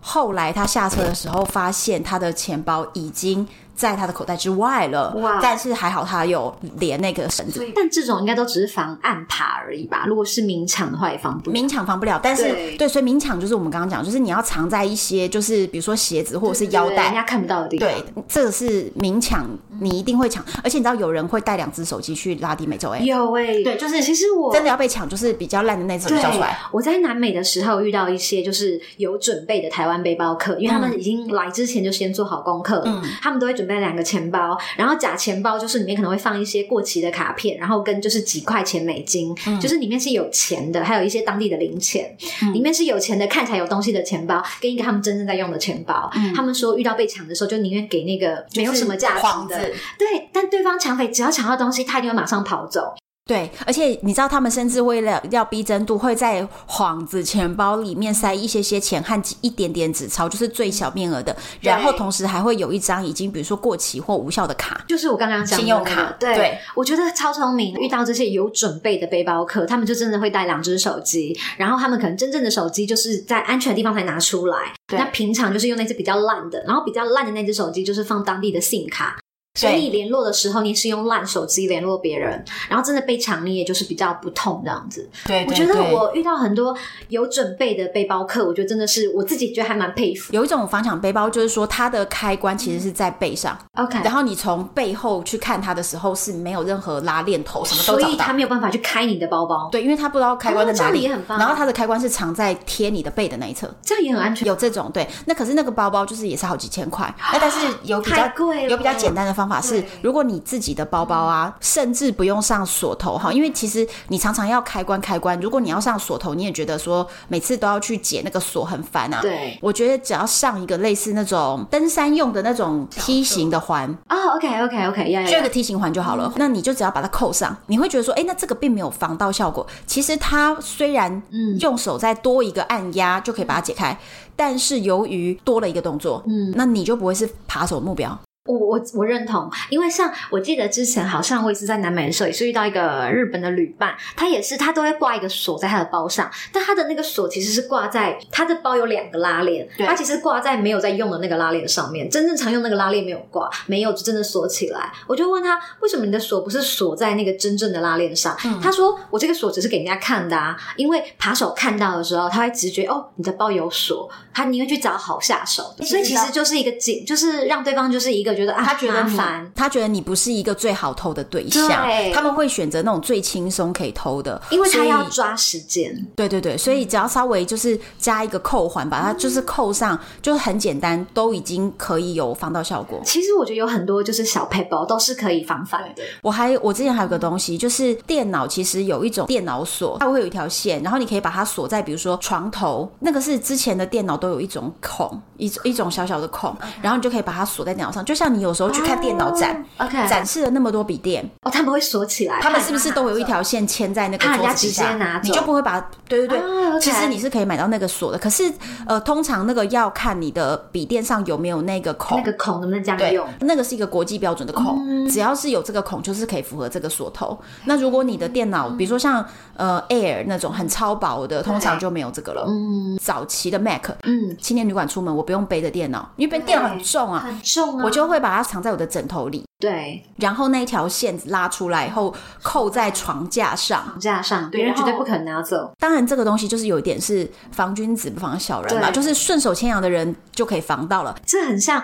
后来他下车的时候发现他的钱包已经。在他的口袋之外了，哇！但是还好他有连那个绳子。但这种应该都只是防暗爬而已吧？如果是明抢的话，也防不了。明抢防不了，但是对，对，所以明抢就是我们刚刚讲，就是你要藏在一些，就是比如说鞋子或者是腰带，人家看不到的地方。对，这个是明抢，你一定会抢。而且你知道有人会带两只手机去拉丁美洲？哎，有哎、欸，对，就是其实我真的要被抢，就是比较烂的那只交出来。我在南美的时候遇到一些就是有准备的台湾背包客，因为他们已经来之前就先做好功课，嗯，他们都会准备两个钱包。然后假钱包就是里面可能会放一些过期的卡片，然后跟就是几块钱美金，嗯、就是里面是有钱的，还有一些当地的零钱，嗯、里面是有钱的，看起来有东西的钱包，跟一个他们真正在用的钱包。嗯、他们说遇到被抢的时候，就宁愿给那个没有什么价值的，对，但对方抢匪只要抢到东西，他一定会马上跑走。对，而且你知道，他们甚至为了要逼真度，会在幌子钱包里面塞一些些钱和一点点纸钞，就是最小面额的。然后同时还会有一张已经比如说过期或无效的卡，就是我刚刚讲的信用卡。对，对我觉得超聪明。遇到这些有准备的背包客，他们就真的会带两只手机，然后他们可能真正的手机就是在安全的地方才拿出来。那平常就是用那只比较烂的，然后比较烂的那只手机就是放当地的 SIM 卡。所以你联络的时候，你是用烂手机联络别人，然后真的被抢，你也就是比较不痛这样子。对，我觉得我遇到很多有准备的背包客，我觉得真的是我自己觉得还蛮佩服。有一种防抢背包，就是说它的开关其实是在背上，OK，然后你从背后去看它的时候是没有任何拉链头，什么所以它没有办法去开你的包包。对，因为它不知道开关在哪里。这样也很棒。然后它的开关是藏在贴你的背的那一侧，这样也很安全。有这种对，那可是那个包包就是也是好几千块，那但是有比较贵，有比较简单的方方法是，如果你自己的包包啊，甚至不用上锁头哈，因为其实你常常要开关开关，如果你要上锁头，你也觉得说每次都要去解那个锁很烦啊。对，我觉得只要上一个类似那种登山用的那种梯形的环哦，OK OK OK，要这个梯形环就好了。那你就只要把它扣上，你会觉得说，哎，那这个并没有防盗效果。其实它虽然嗯用手再多一个按压就可以把它解开，但是由于多了一个动作，嗯，那你就不会是扒手目标。我我我认同，因为像我记得之前好像我也是在南美的时候，也是遇到一个日本的旅伴，他也是他都会挂一个锁在他的包上，但他的那个锁其实是挂在他的包有两个拉链，他其实挂在没有在用的那个拉链上面，真正常用那个拉链没有挂，没有就真的锁起来。我就问他为什么你的锁不是锁在那个真正的拉链上？嗯、他说我这个锁只是给人家看的啊，因为扒手看到的时候他会直觉哦你的包有锁，他宁愿去找好下手，所以其实就是一个警，就是让对方就是一个。觉得啊，他觉得烦，他觉得你不是一个最好偷的对象，对他们会选择那种最轻松可以偷的，因为他要抓时间。对对对，所以只要稍微就是加一个扣环，把它就是扣上，嗯、就是很简单，都已经可以有防盗效果。其实我觉得有很多就是小配包都是可以防范的。我还我之前还有个东西，就是电脑其实有一种电脑锁，它会有一条线，然后你可以把它锁在比如说床头，那个是之前的电脑都有一种孔，一一种小小的孔，然后你就可以把它锁在电脑上，就像。你有时候去看电脑展，OK，展示了那么多笔电，哦，他们会锁起来，他们是不是都有一条线牵在那个桌子下？你就不会把，对对对，其实你是可以买到那个锁的。可是，呃，通常那个要看你的笔电上有没有那个孔，那个孔能不能这样用？那个是一个国际标准的孔，只要是有这个孔，就是可以符合这个锁头。那如果你的电脑，比如说像呃 Air 那种很超薄的，通常就没有这个了。嗯，早期的 Mac，嗯，青年旅馆出门我不用背着电脑，因为背电脑很重啊，很重啊，我就会。把它藏在我的枕头里，对，然后那一条线拉出来以后扣在床架上，床架上，别人绝对不可能拿走。当然，这个东西就是有一点是防君子不防小人嘛，就是顺手牵羊的人就可以防到了。这很像。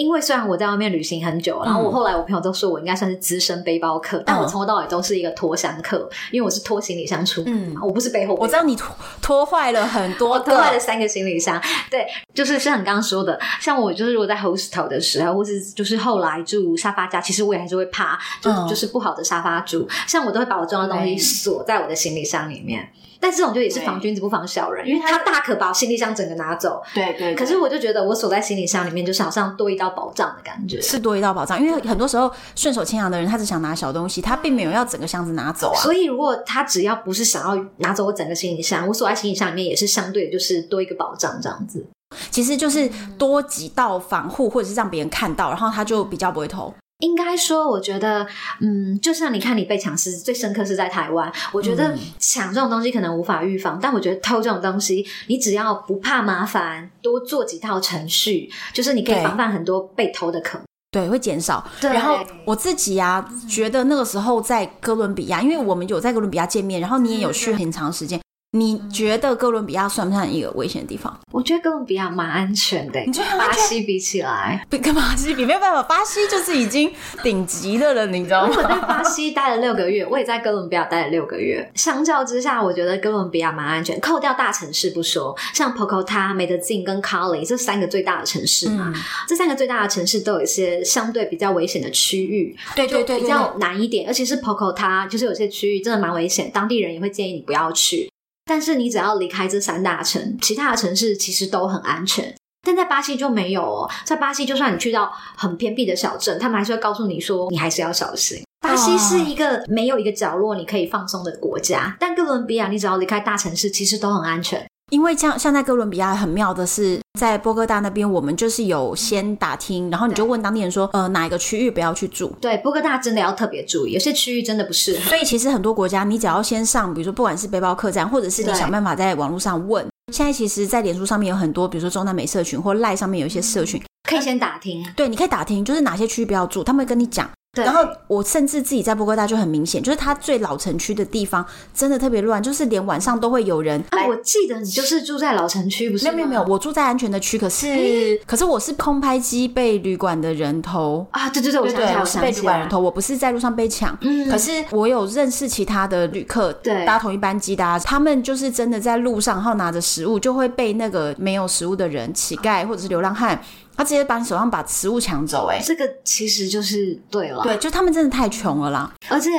因为虽然我在外面旅行很久，然后我后来我朋友都说我应该算是资深背包客，嗯、但我从头到尾都是一个拖箱客，因为我是拖行李箱出门，嗯、我不是背后背包。我知道你拖拖坏了很多，拖坏了三个行李箱。对，就是像你刚刚说的，像我就是如果在 hostel 的时候，或是就是后来住沙发家，其实我也还是会怕，就、嗯、就是不好的沙发住，像我都会把我重要的东西锁在我的行李箱里面。但这种就也是防君子不防小人，因为他大可把行李箱整个拿走。对对。可是我就觉得我锁在行李箱里面，就是好像多一道保障的感觉。是多一道保障，因为很多时候顺手牵羊的人，他只想拿小东西，他并没有要整个箱子拿走啊。所以如果他只要不是想要拿走我整个行李箱，我锁在行李箱里面也是相对就是多一个保障这样子。其实就是多几道防护，或者是让别人看到，然后他就比较不会偷。应该说，我觉得，嗯，就像你看，你被抢是最深刻是在台湾。我觉得抢这种东西可能无法预防，但我觉得偷这种东西，你只要不怕麻烦，多做几套程序，就是你可以防范很多被偷的可能。对，会减少。对。然后我自己啊，觉得那个时候在哥伦比亚，因为我们有在哥伦比亚见面，然后你也有去很长时间。你觉得哥伦比亚算不算一个危险的地方？我觉得哥伦比亚蛮安全的。你觉得巴西比起来，跟巴西比没有办法，巴西就是已经顶级的了，你知道吗？我在巴西待了六个月，我也在哥伦比亚待了六个月。相较之下，我觉得哥伦比亚蛮安全。扣掉大城市不说，像 Pocota、Medellín 跟 Cali 这三个最大的城市嘛，嗯、这三个最大的城市都有一些相对比较危险的区域，对对对，比较难一点。而且是 Pocota，就是有些区域真的蛮危险，当地人也会建议你不要去。但是你只要离开这三大城，其他的城市其实都很安全。但在巴西就没有哦，在巴西就算你去到很偏僻的小镇，他们还是会告诉你说，你还是要小心。巴西是一个没有一个角落你可以放松的国家，但哥伦比亚你只要离开大城市，其实都很安全。因为像像在哥伦比亚很妙的是，在波哥大那边，我们就是有先打听，然后你就问当地人说，呃，哪一个区域不要去住？对，波哥大真的要特别注意，有些区域真的不适合。所以其实很多国家，你只要先上，比如说不管是背包客栈，或者是你想办法在网络上问。现在其实，在脸书上面有很多，比如说中南美社群或赖上面有一些社群，可以先打听。对，你可以打听，就是哪些区域不要住，他们会跟你讲。对然后我甚至自己在波哥大就很明显，就是它最老城区的地方真的特别乱，就是连晚上都会有人。啊，我记得你就是住在老城区，不是？没有没有没有，我住在安全的区，可是、欸、可是我是空拍机被旅馆的人偷啊！对对对，我想起来，我是被旅馆人偷，我不是在路上被抢。嗯，可是我有认识其他的旅客，对，搭同一班机的，他们就是真的在路上，然后拿着食物，就会被那个没有食物的人、乞丐或者是流浪汉。他直接把你手上把食物抢走，哎，这个其实就是对了，对，就他们真的太穷了啦，而且。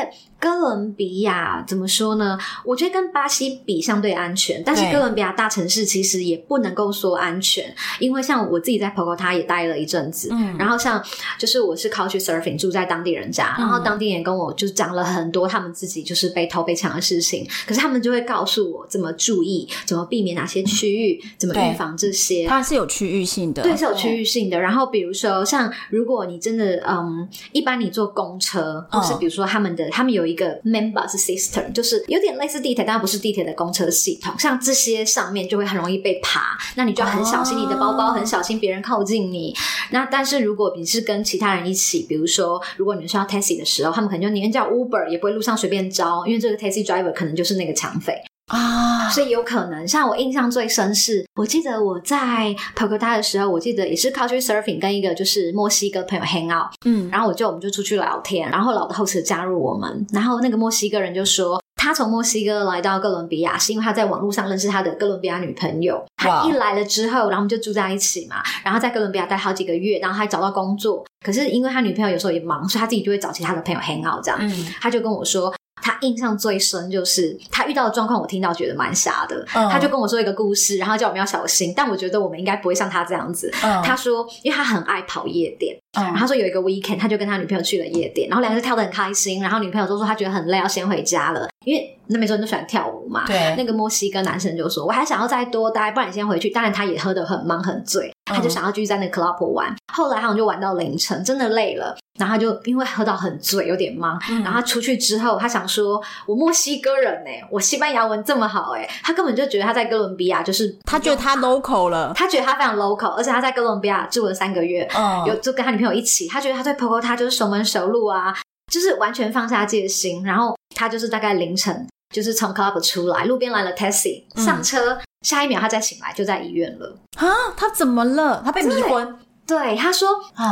哥伦比亚怎么说呢？我觉得跟巴西比相对安全，但是哥伦比亚大城市其实也不能够说安全，因为像我自己在波哥大也待了一阵子，嗯，然后像就是我是 Couch Surfing 住在当地人家，然后当地人跟我就是讲了很多他们自己就是被偷被抢的事情，可是他们就会告诉我怎么注意，怎么避免哪些区域，怎么预防这些，它是有区域性的，对，是有区域性的。然后比如说像如果你真的嗯，一般你坐公车，或是比如说他们的他们有一个 member 是 system，就是有点类似地铁，但不是地铁的公车系统。像这些上面就会很容易被爬，那你就要很小心你的包包，很小心别人靠近你。那但是如果你是跟其他人一起，比如说如果你们需要 taxi 的时候，他们可能就宁愿叫 Uber，也不会路上随便招，因为这个 taxi driver 可能就是那个抢匪啊。所以有可能，像我印象最深是，我记得我在 p o g o t a 的时候，我记得也是 Couch Surfing 跟一个就是墨西哥朋友 hang out，嗯，然后我就我们就出去聊天，然后老的 host 加入我们，然后那个墨西哥人就说，他从墨西哥来到哥伦比亚是因为他在网络上认识他的哥伦比亚女朋友，他一来了之后，然后我们就住在一起嘛，然后在哥伦比亚待好几个月，然后还找到工作，可是因为他女朋友有时候也忙，所以他自己就会找其他的朋友 hang out 这样，嗯，他就跟我说。他印象最深就是他遇到的状况，我听到觉得蛮傻的。嗯、他就跟我说一个故事，然后叫我们要小心。但我觉得我们应该不会像他这样子。嗯、他说，因为他很爱跑夜店，嗯、然后他说有一个 weekend，他就跟他女朋友去了夜店，然后两个人跳得很开心。然后女朋友都说他觉得很累，要先回家了，因为那边说人都喜欢跳舞嘛。对，那个墨西哥男生就说，我还想要再多待，不然你先回去。当然他也喝得很忙很醉，他就想要继续在那个 club 玩。后来他们就玩到凌晨，真的累了。然后他就因为喝到很醉，有点忙。嗯、然后他出去之后，他想说：“我墨西哥人呢、欸，我西班牙文这么好哎、欸。”他根本就觉得他在哥伦比亚就是他觉得他 local 了，他觉得他非常 local，而且他在哥伦比亚住了三个月，嗯、有就跟他女朋友一起，他觉得他对 Bogotá 就是熟门熟路啊，就是完全放下戒心。然后他就是大概凌晨就是从 club 出来，路边来了 taxi 上车，嗯、下一秒他再醒来就在医院了啊！他怎么了？他被迷昏。对，他说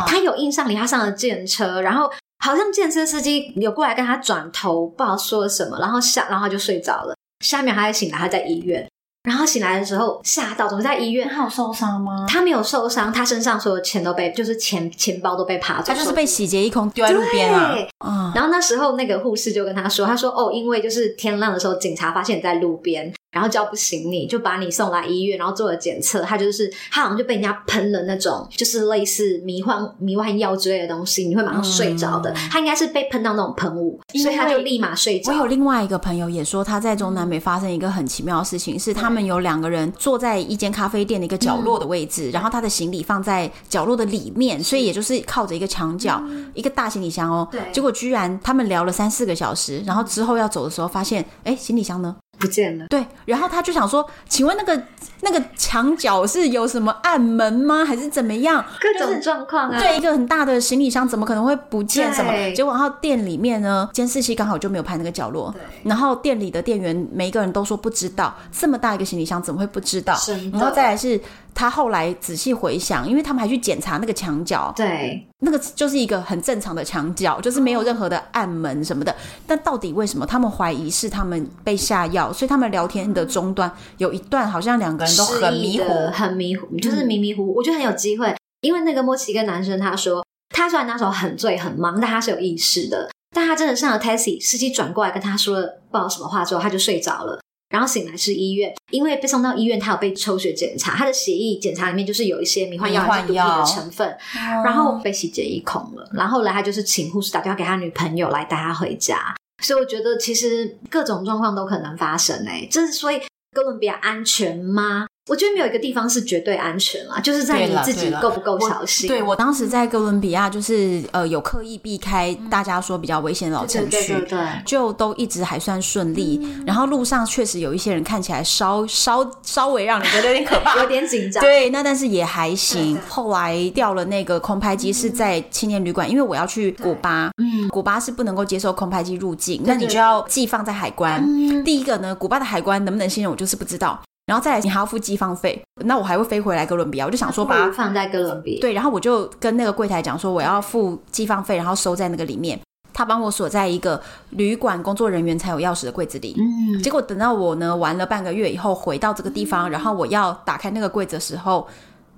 他有印象里，他上了电车，然后好像电车司机有过来跟他转头，不知道说了什么，然后下，然后他就睡着了。下一秒他还醒来，他在医院，然后醒来的时候吓到，怎么在医院？他有受伤吗？他没有受伤，他身上所有钱都被，就是钱钱包都被扒走，他就是被洗劫一空，丢在路边了。对嗯，然后那时候那个护士就跟他说，他说哦，因为就是天亮的时候，警察发现你在路边。然后叫不醒你，就把你送来医院，然后做了检测。他就是他好像就被人家喷了那种，就是类似迷幻迷幻药之类的东西，你会马上睡着的。嗯、他应该是被喷到那种喷雾，所以他就立马睡着。我有另外一个朋友也说，他在中南美发生一个很奇妙的事情，是他们有两个人坐在一间咖啡店的一个角落的位置，嗯、然后他的行李放在角落的里面，所以也就是靠着一个墙角，嗯、一个大行李箱哦。对。结果居然他们聊了三四个小时，然后之后要走的时候发现，哎，行李箱呢？不见了。对，然后他就想说，请问那个那个墙角是有什么暗门吗？还是怎么样？各种状况啊。对，一个很大的行李箱怎么可能会不见什么？结果然后店里面呢，监视器刚好就没有拍那个角落。对。然后店里的店员每一个人都说不知道，这么大一个行李箱怎么会不知道？的然后再来是。他后来仔细回想，因为他们还去检查那个墙角，对，那个就是一个很正常的墙角，就是没有任何的暗门什么的。但到底为什么他们怀疑是他们被下药？所以他们聊天的终端有一段好像两个人都很迷糊，很迷糊，就是迷迷糊。嗯、我觉得很有机会，因为那个墨西哥男生他说，他虽然那时候很醉很忙，但他是有意识的。但他真的上了 taxi，司机转过来跟他说了不知道什么话之后，他就睡着了。然后醒来是医院，因为被送到医院，他有被抽血检查，他的血液检查里面就是有一些迷幻药还是毒品的成分，然后被洗劫一空了。然后后来他就是请护士打电话给他女朋友来带他回家。所以我觉得其实各种状况都可能发生诶，这是所以哥伦比亚安全吗？我觉得没有一个地方是绝对安全啦，就是在你自己够不够小心。对，我当时在哥伦比亚，就是呃有刻意避开大家说比较危险的老城区，对对对对，就都一直还算顺利。嗯、然后路上确实有一些人看起来稍稍稍微让你觉得有点可怕，有点紧张。对，那但是也还行。后来掉了那个空拍机是在青年旅馆，因为我要去古巴，嗯，古巴是不能够接受空拍机入境，那你就要寄放在海关。嗯、第一个呢，古巴的海关能不能信任我，就是不知道。然后再来，你还要付寄放费，那我还会飞回来哥伦比亚，我就想说把它放在哥伦比亚。对，然后我就跟那个柜台讲说，我要付寄放费，然后收在那个里面。他帮我锁在一个旅馆工作人员才有钥匙的柜子里。嗯，结果等到我呢玩了半个月以后回到这个地方，然后我要打开那个柜子的时候，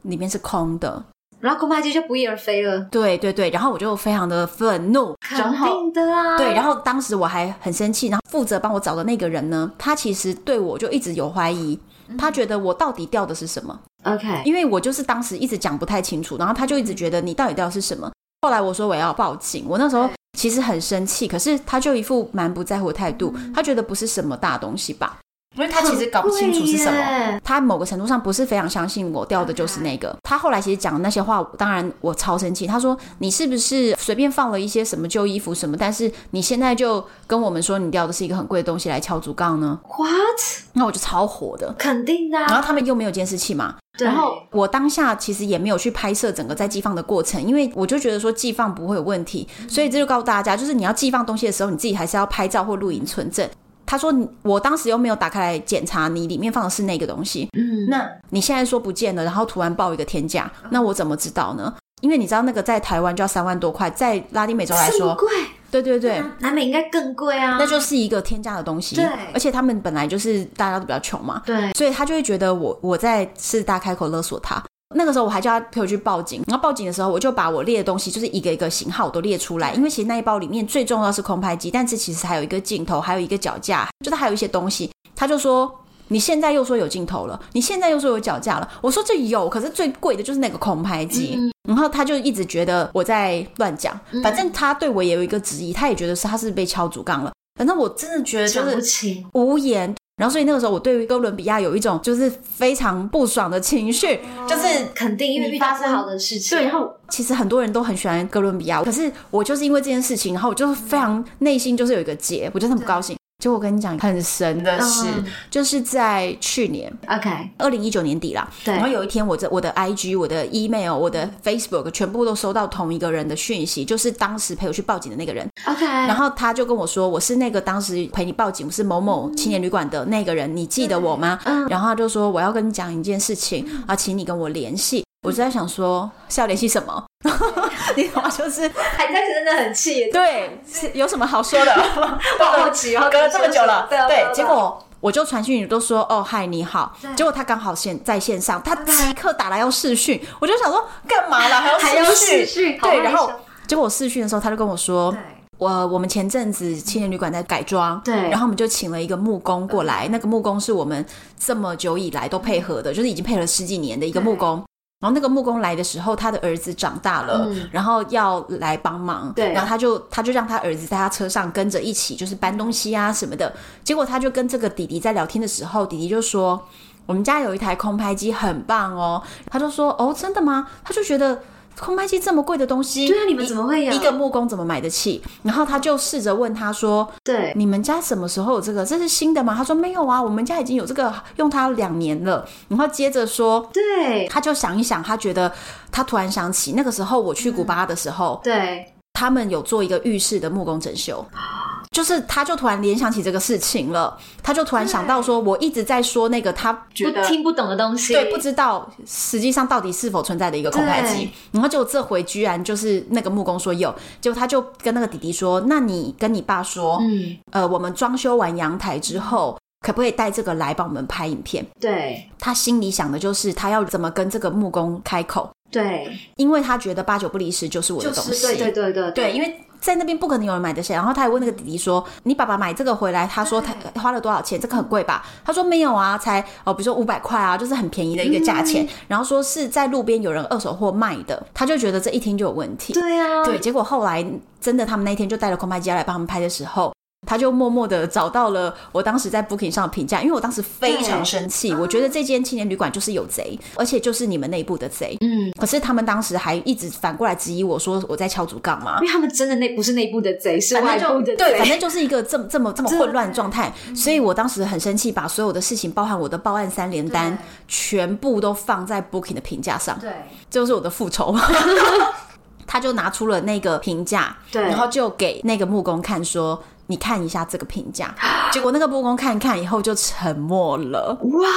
里面是空的。然后恐怕就就不翼而飞了。对对对，然后我就非常的愤怒，肯定的啊。对，然后当时我还很生气，然后负责帮我找的那个人呢，他其实对我就一直有怀疑，他觉得我到底掉的是什么？OK，因为我就是当时一直讲不太清楚，然后他就一直觉得你到底掉的是什么。后来我说我要报警，我那时候其实很生气，可是他就一副蛮不在乎的态度，他觉得不是什么大东西吧。因为他其实搞不清楚是什么，他某个程度上不是非常相信我掉的就是那个。他后来其实讲的那些话，当然我超生气。他说：“你是不是随便放了一些什么旧衣服什么？但是你现在就跟我们说你掉的是一个很贵的东西来敲竹杠呢？”What？那我就超火的，肯定的。然后他们又没有监视器嘛，然后我当下其实也没有去拍摄整个在寄放的过程，因为我就觉得说寄放不会有问题，所以这就告诉大家，就是你要寄放东西的时候，你自己还是要拍照或录影存证。他说：“我当时又没有打开来检查，你里面放的是那个东西。嗯，那你现在说不见了，然后突然报一个天价，那我怎么知道呢？因为你知道那个在台湾就要三万多块，在拉丁美洲来说，贵。对对对，南美应该更贵啊。那就是一个天价的东西。对，而且他们本来就是大家都比较穷嘛。对，所以他就会觉得我我在是大开口勒索他。”那个时候我还叫他陪我去报警，然后报警的时候我就把我列的东西，就是一个一个型号都列出来，因为其实那一包里面最重要是空拍机，但是其实还有一个镜头，还有一个脚架，就是还有一些东西。他就说：“你现在又说有镜头了，你现在又说有脚架了。”我说：“这有，可是最贵的就是那个空拍机。嗯”然后他就一直觉得我在乱讲，反正他对我也有一个质疑，他也觉得是他是被敲竹杠了。反正我真的觉得就是无言。然后，所以那个时候，我对于哥伦比亚有一种就是非常不爽的情绪，哦、就是肯定因为遇到不好的事情。对，然后其实很多人都很喜欢哥伦比亚，可是我就是因为这件事情，然后我就非常内心就是有一个结，我就很不高兴。就我跟你讲很神的事，嗯、就是在去年，OK，二零一九年底啦。对。然后有一天，我的我的 IG、我的 email、我的 Facebook 全部都收到同一个人的讯息，就是当时陪我去报警的那个人。OK。然后他就跟我说：“我是那个当时陪你报警，我是某某青年旅馆的那个人，你记得我吗？”嗯。然后他就说：“我要跟你讲一件事情啊，请你跟我联系。”我就在想说是要联系什么？你好，就是还在真的很气。对，是有什么好说的？我好奇哦，隔了这么久了。对，结果我就传讯，都说哦嗨你好。结果他刚好线在线上，他即刻打来要试讯，我就想说干嘛了还要试讯？对，然后结果我试讯的时候，他就跟我说，我我们前阵子青年旅馆在改装，对，然后我们就请了一个木工过来，那个木工是我们这么久以来都配合的，就是已经配了十几年的一个木工。然后那个木工来的时候，他的儿子长大了，嗯、然后要来帮忙。对，然后他就他就让他儿子在他车上跟着一起，就是搬东西啊什么的。结果他就跟这个弟弟在聊天的时候，弟弟就说：“我们家有一台空拍机，很棒哦。”他就说：“哦，真的吗？”他就觉得。空拍机这么贵的东西，对啊，你们怎么会有？一个木工怎么买得起？然后他就试着问他说：“对，你们家什么时候有这个？这是新的吗？”他说：“没有啊，我们家已经有这个，用它两年了。”然后接着说：“对。”他就想一想，他觉得他突然想起那个时候我去古巴的时候，嗯、对，他们有做一个浴室的木工整修。就是，他就突然联想起这个事情了，他就突然想到说，我一直在说那个他觉得不听不懂的东西，对，不知道实际上到底是否存在的一个空拍机，然后就这回居然就是那个木工说有，结果他就跟那个弟弟说，那你跟你爸说，嗯，呃，我们装修完阳台之后，可不可以带这个来帮我们拍影片？对，他心里想的就是他要怎么跟这个木工开口，对，因为他觉得八九不离十就是我的东西，对对对对对，因为。在那边不可能有人买得起，然后他还问那个弟弟说：“你爸爸买这个回来，他说他花了多少钱？这个很贵吧？”他说：“没有啊，才哦，比如说五百块啊，就是很便宜的一个价钱。嗯”然后说是在路边有人二手货卖的，他就觉得这一听就有问题。对啊，对，结果后来真的他们那天就带了空拍机来帮他们拍的时候。他就默默的找到了我当时在 Booking 上的评价，因为我当时非常生气，我觉得这间青年旅馆就是有贼，而且就是你们内部的贼。嗯，可是他们当时还一直反过来质疑我说我在敲竹杠嘛，因为他们真的那不是内部的贼，是外部的贼。对，反正就是一个这么这么这么混乱的状态，所以我当时很生气，把所有的事情，包含我的报案三连单，全部都放在 Booking 的评价上。对，这就是我的复仇。他就拿出了那个评价，对，然后就给那个木工看说。你看一下这个评价，结果那个波工看一看以后就沉默了。哇，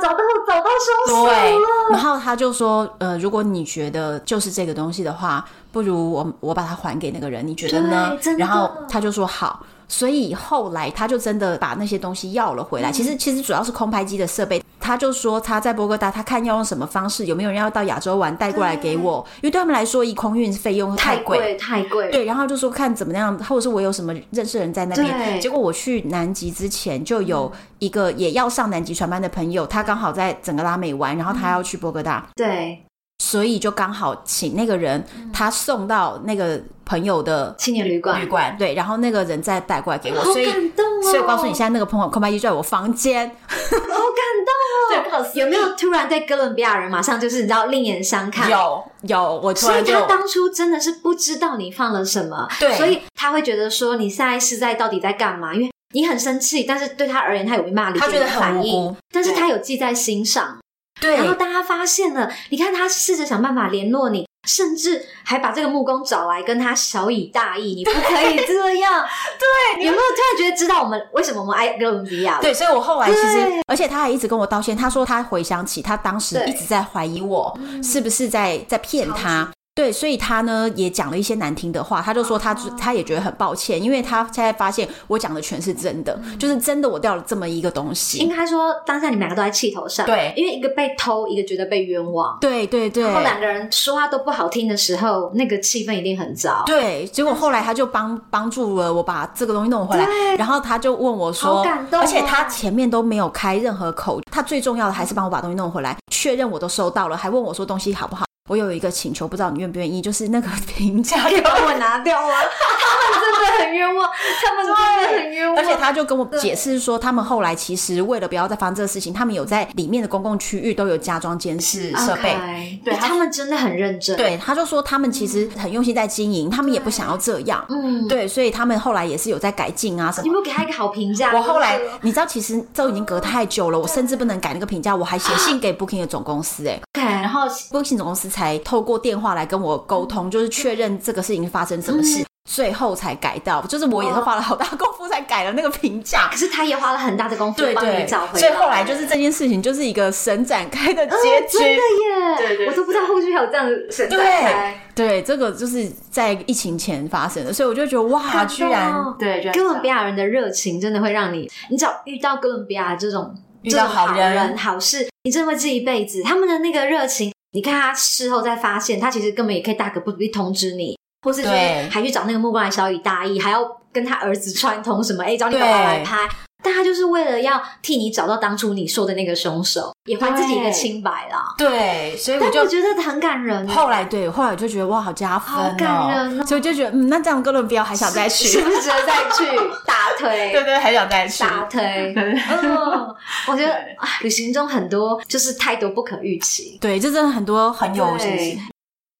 找到找到凶手了。对，然后他就说，呃，如果你觉得就是这个东西的话，不如我我把它还给那个人，你觉得呢？然后他就说好。所以后来他就真的把那些东西要了回来。嗯、其实其实主要是空拍机的设备。他就说他在波哥大，他看要用什么方式，有没有人要到亚洲玩带过来给我，因为对他们来说，一空运费用太贵，太贵。对，然后就说看怎么样，或者是我有什么认识的人在那边。结果我去南极之前，就有一个也要上南极船班的朋友，他刚好在整个拉美玩，然后他要去波哥大。对。所以就刚好请那个人，他送到那个朋友的青年旅馆，旅馆对，然后那个人再带过来给我，好感动哦。所以我告诉你，现在那个朋友空白机就在我房间，好感动哦。有没有突然对哥伦比亚人马上就是你知道另眼相看？有有，我突然就所以他当初真的是不知道你放了什么，对，所以他会觉得说你现在是在到底在干嘛？因为你很生气，但是对他而言他有没办法理解，他觉得很无辜，但是他有记在心上。对，然后当他发现了，你看他试着想办法联络你，甚至还把这个木工找来跟他小以大义，你不可以这样。对，有没有突然觉得知道我们为什么我们爱哥伦比亚？对，所以我后来其实，而且他还一直跟我道歉，他说他回想起他当时一直在怀疑我是不是在在骗他。对，所以他呢也讲了一些难听的话，他就说他他也觉得很抱歉，因为他现在发现我讲的全是真的，嗯、就是真的我掉了这么一个东西。应该说当下你们两个都在气头上，对，因为一个被偷，一个觉得被冤枉，对对对，然后两个人说话都不好听的时候，那个气氛一定很糟。对，结果后来他就帮帮助了我把这个东西弄回来，然后他就问我说，好感动，而且他前面都没有开任何口，他最重要的还是帮我把东西弄回来，确认我都收到了，还问我说东西好不好。我有一个请求，不知道你愿不愿意，就是那个 评价可以帮我拿掉吗？他们真的很冤枉，他们真的很冤枉。而且他就跟我解释说，他们后来其实为了不要再发生这个事情，他们有在里面的公共区域都有加装监视设备。Okay, 对，他们真的很认真。对，他就说他们其实很用心在经营，他们也不想要这样。嗯，对，所以他们后来也是有在改进啊什么。你有没有给他一个好评价？我后来你知道，其实都已经隔太久了，我甚至不能改那个评价，我还写信给 Booking 的总公司哎。对，然后 Booking 总公司才透过电话来跟我沟通，就是确认这个事情发生什么事，嗯、最后才改到。就是我也是花了好大功夫才改了那个评价，可是他也花了很大的功夫帮你找回来。所以后来就是这件事情就是一个神展开的结局。嗯、真的耶，对对对，我都不知道后续还有这样的神展开。对，对，这个就是在疫情前发生的，所以我就觉得哇，居然对哥伦比亚人的热情真的会让你，你只要遇到哥伦比亚这种遇到好人，好人好事，你真的会记一辈子。他们的那个热情。你看他事后再发现，他其实根本也可以大可不必通知你，或是就是还去找那个木瓜的小雨大意，还要跟他儿子串通什么，哎，找你爸爸来拍。但他就是为了要替你找到当初你说的那个凶手，也还自己一个清白啦。对，所以我就我觉得很感人。后来对，后来我就觉得哇，好加分，好感人哦。所以我就觉得，嗯，那这样哥伦比亚还想再去，是不是值得再去？大推，对对，还想再去，大推。嗯，我觉得旅行中很多就是太多不可预期，对，就真的很多很有趣。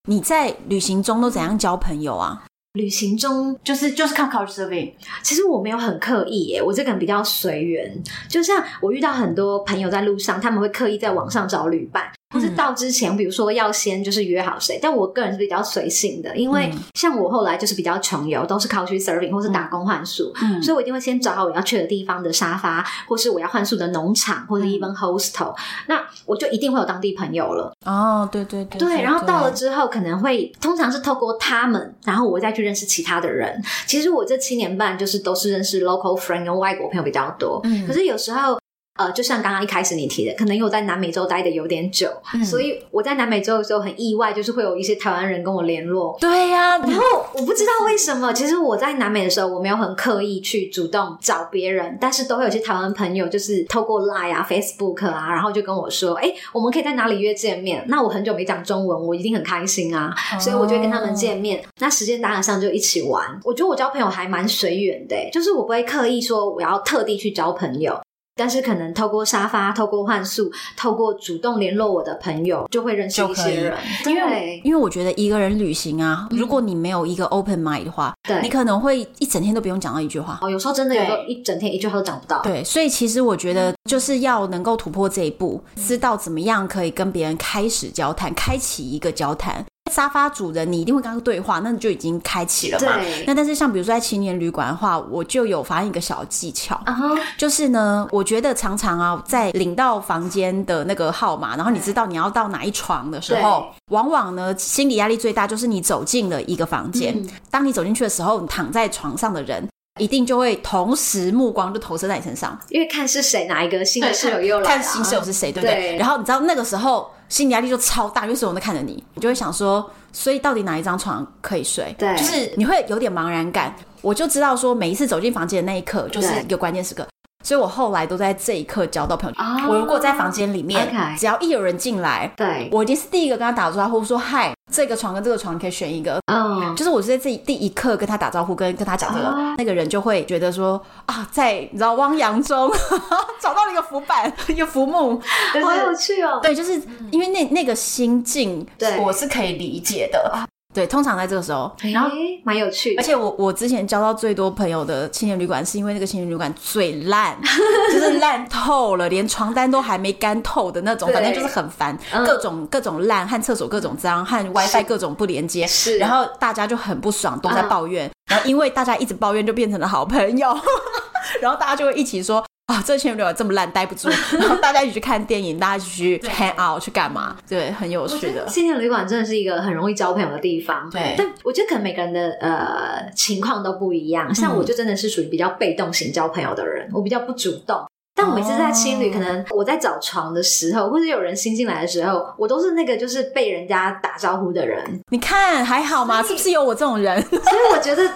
你在旅行中都怎样交朋友啊？旅行中就是就是靠 Couchsurfing，其实我没有很刻意耶，我这个人比较随缘。就像我遇到很多朋友在路上，他们会刻意在网上找旅伴。或是到之前，比如说要先就是约好谁，但我个人是比较随性的，因为像我后来就是比较穷游，都是 Couchsurfing 或是打工换宿，嗯，所以我一定会先找好我要去的地方的沙发，或是我要换宿的农场，或者 even hostel，那我就一定会有当地朋友了。哦，对对对，对，然后到了之后，可能会通常是透过他们，然后我再去认识其他的人。其实我这七年半就是都是认识 local friend 跟外国朋友比较多，嗯，可是有时候。呃，就像刚刚一开始你提的，可能因为我在南美洲待的有点久，嗯、所以我在南美洲的时候很意外，就是会有一些台湾人跟我联络。对呀、啊，然后我不知道为什么，其实我在南美的时候，我没有很刻意去主动找别人，但是都会有些台湾朋友，就是透过 Line 啊、Facebook 啊，然后就跟我说：“哎，我们可以在哪里约见面？”那我很久没讲中文，我一定很开心啊，哦、所以我就会跟他们见面。那时间搭得上就一起玩。我觉得我交朋友还蛮随缘的，就是我不会刻意说我要特地去交朋友。但是可能透过沙发、透过换宿、透过主动联络我的朋友，就会认识一些人。因为因为我觉得一个人旅行啊，如果你没有一个 open mind 的话，对，你可能会一整天都不用讲到一句话。哦，有时候真的有时候一整天一句话都讲不到。对，所以其实我觉得就是要能够突破这一步，知道怎么样可以跟别人开始交谈，开启一个交谈。沙发主人，你一定会跟他对话，那你就已经开启了嘛。对。那但是像比如说在青年旅馆的话，我就有发现一个小技巧，uh huh. 就是呢，我觉得常常啊，在领到房间的那个号码，然后你知道你要到哪一床的时候，往往呢，心理压力最大就是你走进了一个房间，嗯、当你走进去的时候，你躺在床上的人。一定就会同时目光就投射在你身上，因为看是谁哪一个新的室友又来，看新室友是谁，对不对？对，然后你知道那个时候心理压力就超大，因为所有人都看着你，你就会想说，所以到底哪一张床可以睡？对，就是你会有点茫然感。我就知道说，每一次走进房间的那一刻就是一个关键时刻。所以我后来都在这一刻交到朋友。Oh, 我如果在房间里面.只要一有人进来，对，我已经是第一个跟他打招呼说嗨，这个床跟这个床你可以选一个。嗯、oh.，就是我是在这第一刻跟他打招呼，跟跟他讲这个，oh. 那个人就会觉得说啊，在你知道汪洋中 找到了一个浮板，一个浮木，好有趣哦。对，就是因为那那个心境，对，我是可以理解的。对，通常在这个时候，然后蛮有趣。的。而且我我之前交到最多朋友的青年旅馆，是因为那个青年旅馆最烂，就是烂透了，连床单都还没干透的那种，反正就是很烦，嗯、各种各种烂，和厕所各种脏，和 WiFi 各种不连接，是，然后大家就很不爽，都在抱怨，嗯、然后因为大家一直抱怨，就变成了好朋友，然后大家就会一起说。啊，这青年旅馆这么烂，待不住。然后大家一起去看电影，大家一起去 hang out 去干嘛？对，很有趣的。青年旅馆真的是一个很容易交朋友的地方。对，但我觉得可能每个人的呃情况都不一样。像我就真的是属于比较被动型交朋友的人，我比较不主动。但我每次在青旅，可能我在找床的时候，或者有人新进来的时候，我都是那个就是被人家打招呼的人。你看还好吗？是不是有我这种人？所以我觉得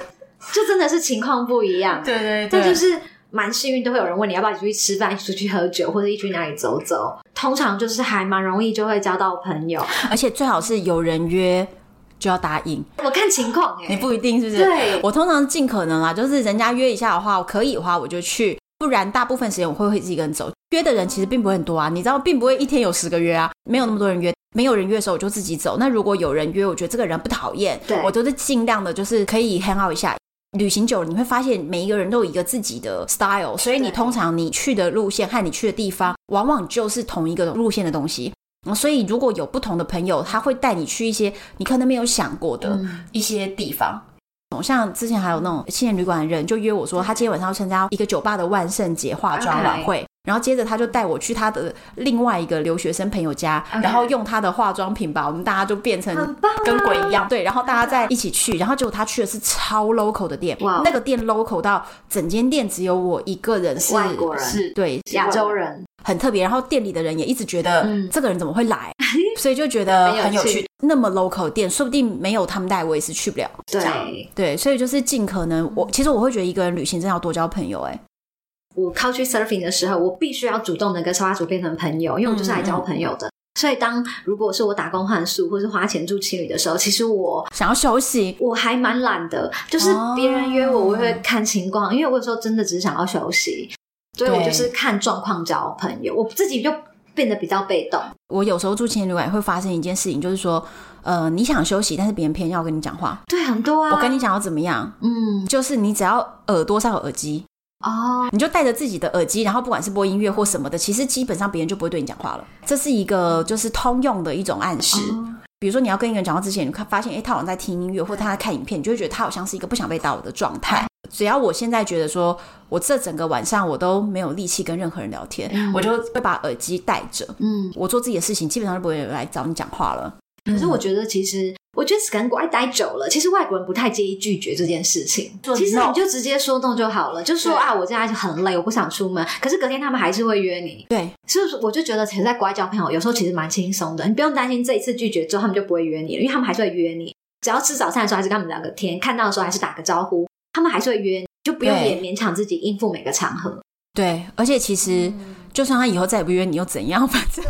就真的是情况不一样。对对对，但就是。蛮幸运，都会有人问你要不要一起出去吃饭、一起出去喝酒，或者一起去哪里走走。通常就是还蛮容易就会交到朋友，而且最好是有人约就要答应。我看情况哎、欸，你不一定是不是？对，我通常尽可能啊，就是人家约一下的话，我可以的话我就去，不然大部分时间我会会自己一个人走。约的人其实并不会很多啊，你知道，并不会一天有十个约啊，没有那么多人约。没有人约的时候我就自己走。那如果有人约，我觉得这个人不讨厌，对，我都是尽量的，就是可以 hang out 一下。旅行久了，你会发现每一个人都有一个自己的 style，所以你通常你去的路线和你去的地方，往往就是同一个路线的东西。所以如果有不同的朋友，他会带你去一些你可能没有想过的一些地方。像之前还有那种青年旅馆的人就约我说，他今天晚上要参加一个酒吧的万圣节化妆晚会。然后接着他就带我去他的另外一个留学生朋友家.然后用他的化妆品吧我们大家就变成跟鬼一样，对，然后大家再一起去，然后结果他去的是超 local 的店.那个店 local 到整间店只有我一个人是外国人，是对亚洲人，很特别。然后店里的人也一直觉得这个人怎么会来，嗯、所以就觉得很有趣。那么 local 的店，说不定没有他们带，我也是去不了。对对，所以就是尽可能，我其实我会觉得一个人旅行真的要多交朋友、欸，哎。我 Couchsurfing 的时候，我必须要主动的跟沙发主变成朋友，因为我就是来交朋友的。所以当如果是我打工换宿或是花钱住青旅的时候，其实我想要休息，我还蛮懒的。就是别人约我，我会看情况，因为我有时候真的只是想要休息，所以我就是看状况交朋友。我自己就变得比较被动。我有时候住青年旅馆也会发生一件事情，就是说，呃，你想休息，但是别人偏要跟你讲话。对，很多啊。我跟你讲要怎么样？嗯，就是你只要耳朵上有耳机。哦、oh，你就戴着自己的耳机，然后不管是播音乐或什么的，其实基本上别人就不会对你讲话了。这是一个就是通用的一种暗示。Oh. 比如说你要跟一个人讲话之前，你看发现哎，他好像在听音乐，或他在看影片，你就会觉得他好像是一个不想被打扰的状态。只要我现在觉得说我这整个晚上我都没有力气跟任何人聊天，嗯、我就会把耳机戴着。嗯，我做自己的事情，基本上就不会有人来找你讲话了。可是我觉得其实。我觉得可能国外待久了，其实外国人不太介意拒绝这件事情。其实你就直接说动就好了，就说啊，我现在就很累，我不想出门。可是隔天他们还是会约你。对，所以我就觉得，其实在国外交朋友有时候其实蛮轻松的，你不用担心这一次拒绝之后他们就不会约你了，因为他们还是会约你。只要吃早餐的时候还是跟他们聊个天，看到的时候还是打个招呼，他们还是会约你，就不用也勉强自己应付每个场合。对，而且其实。嗯就算他以后再也不约你又怎样？反正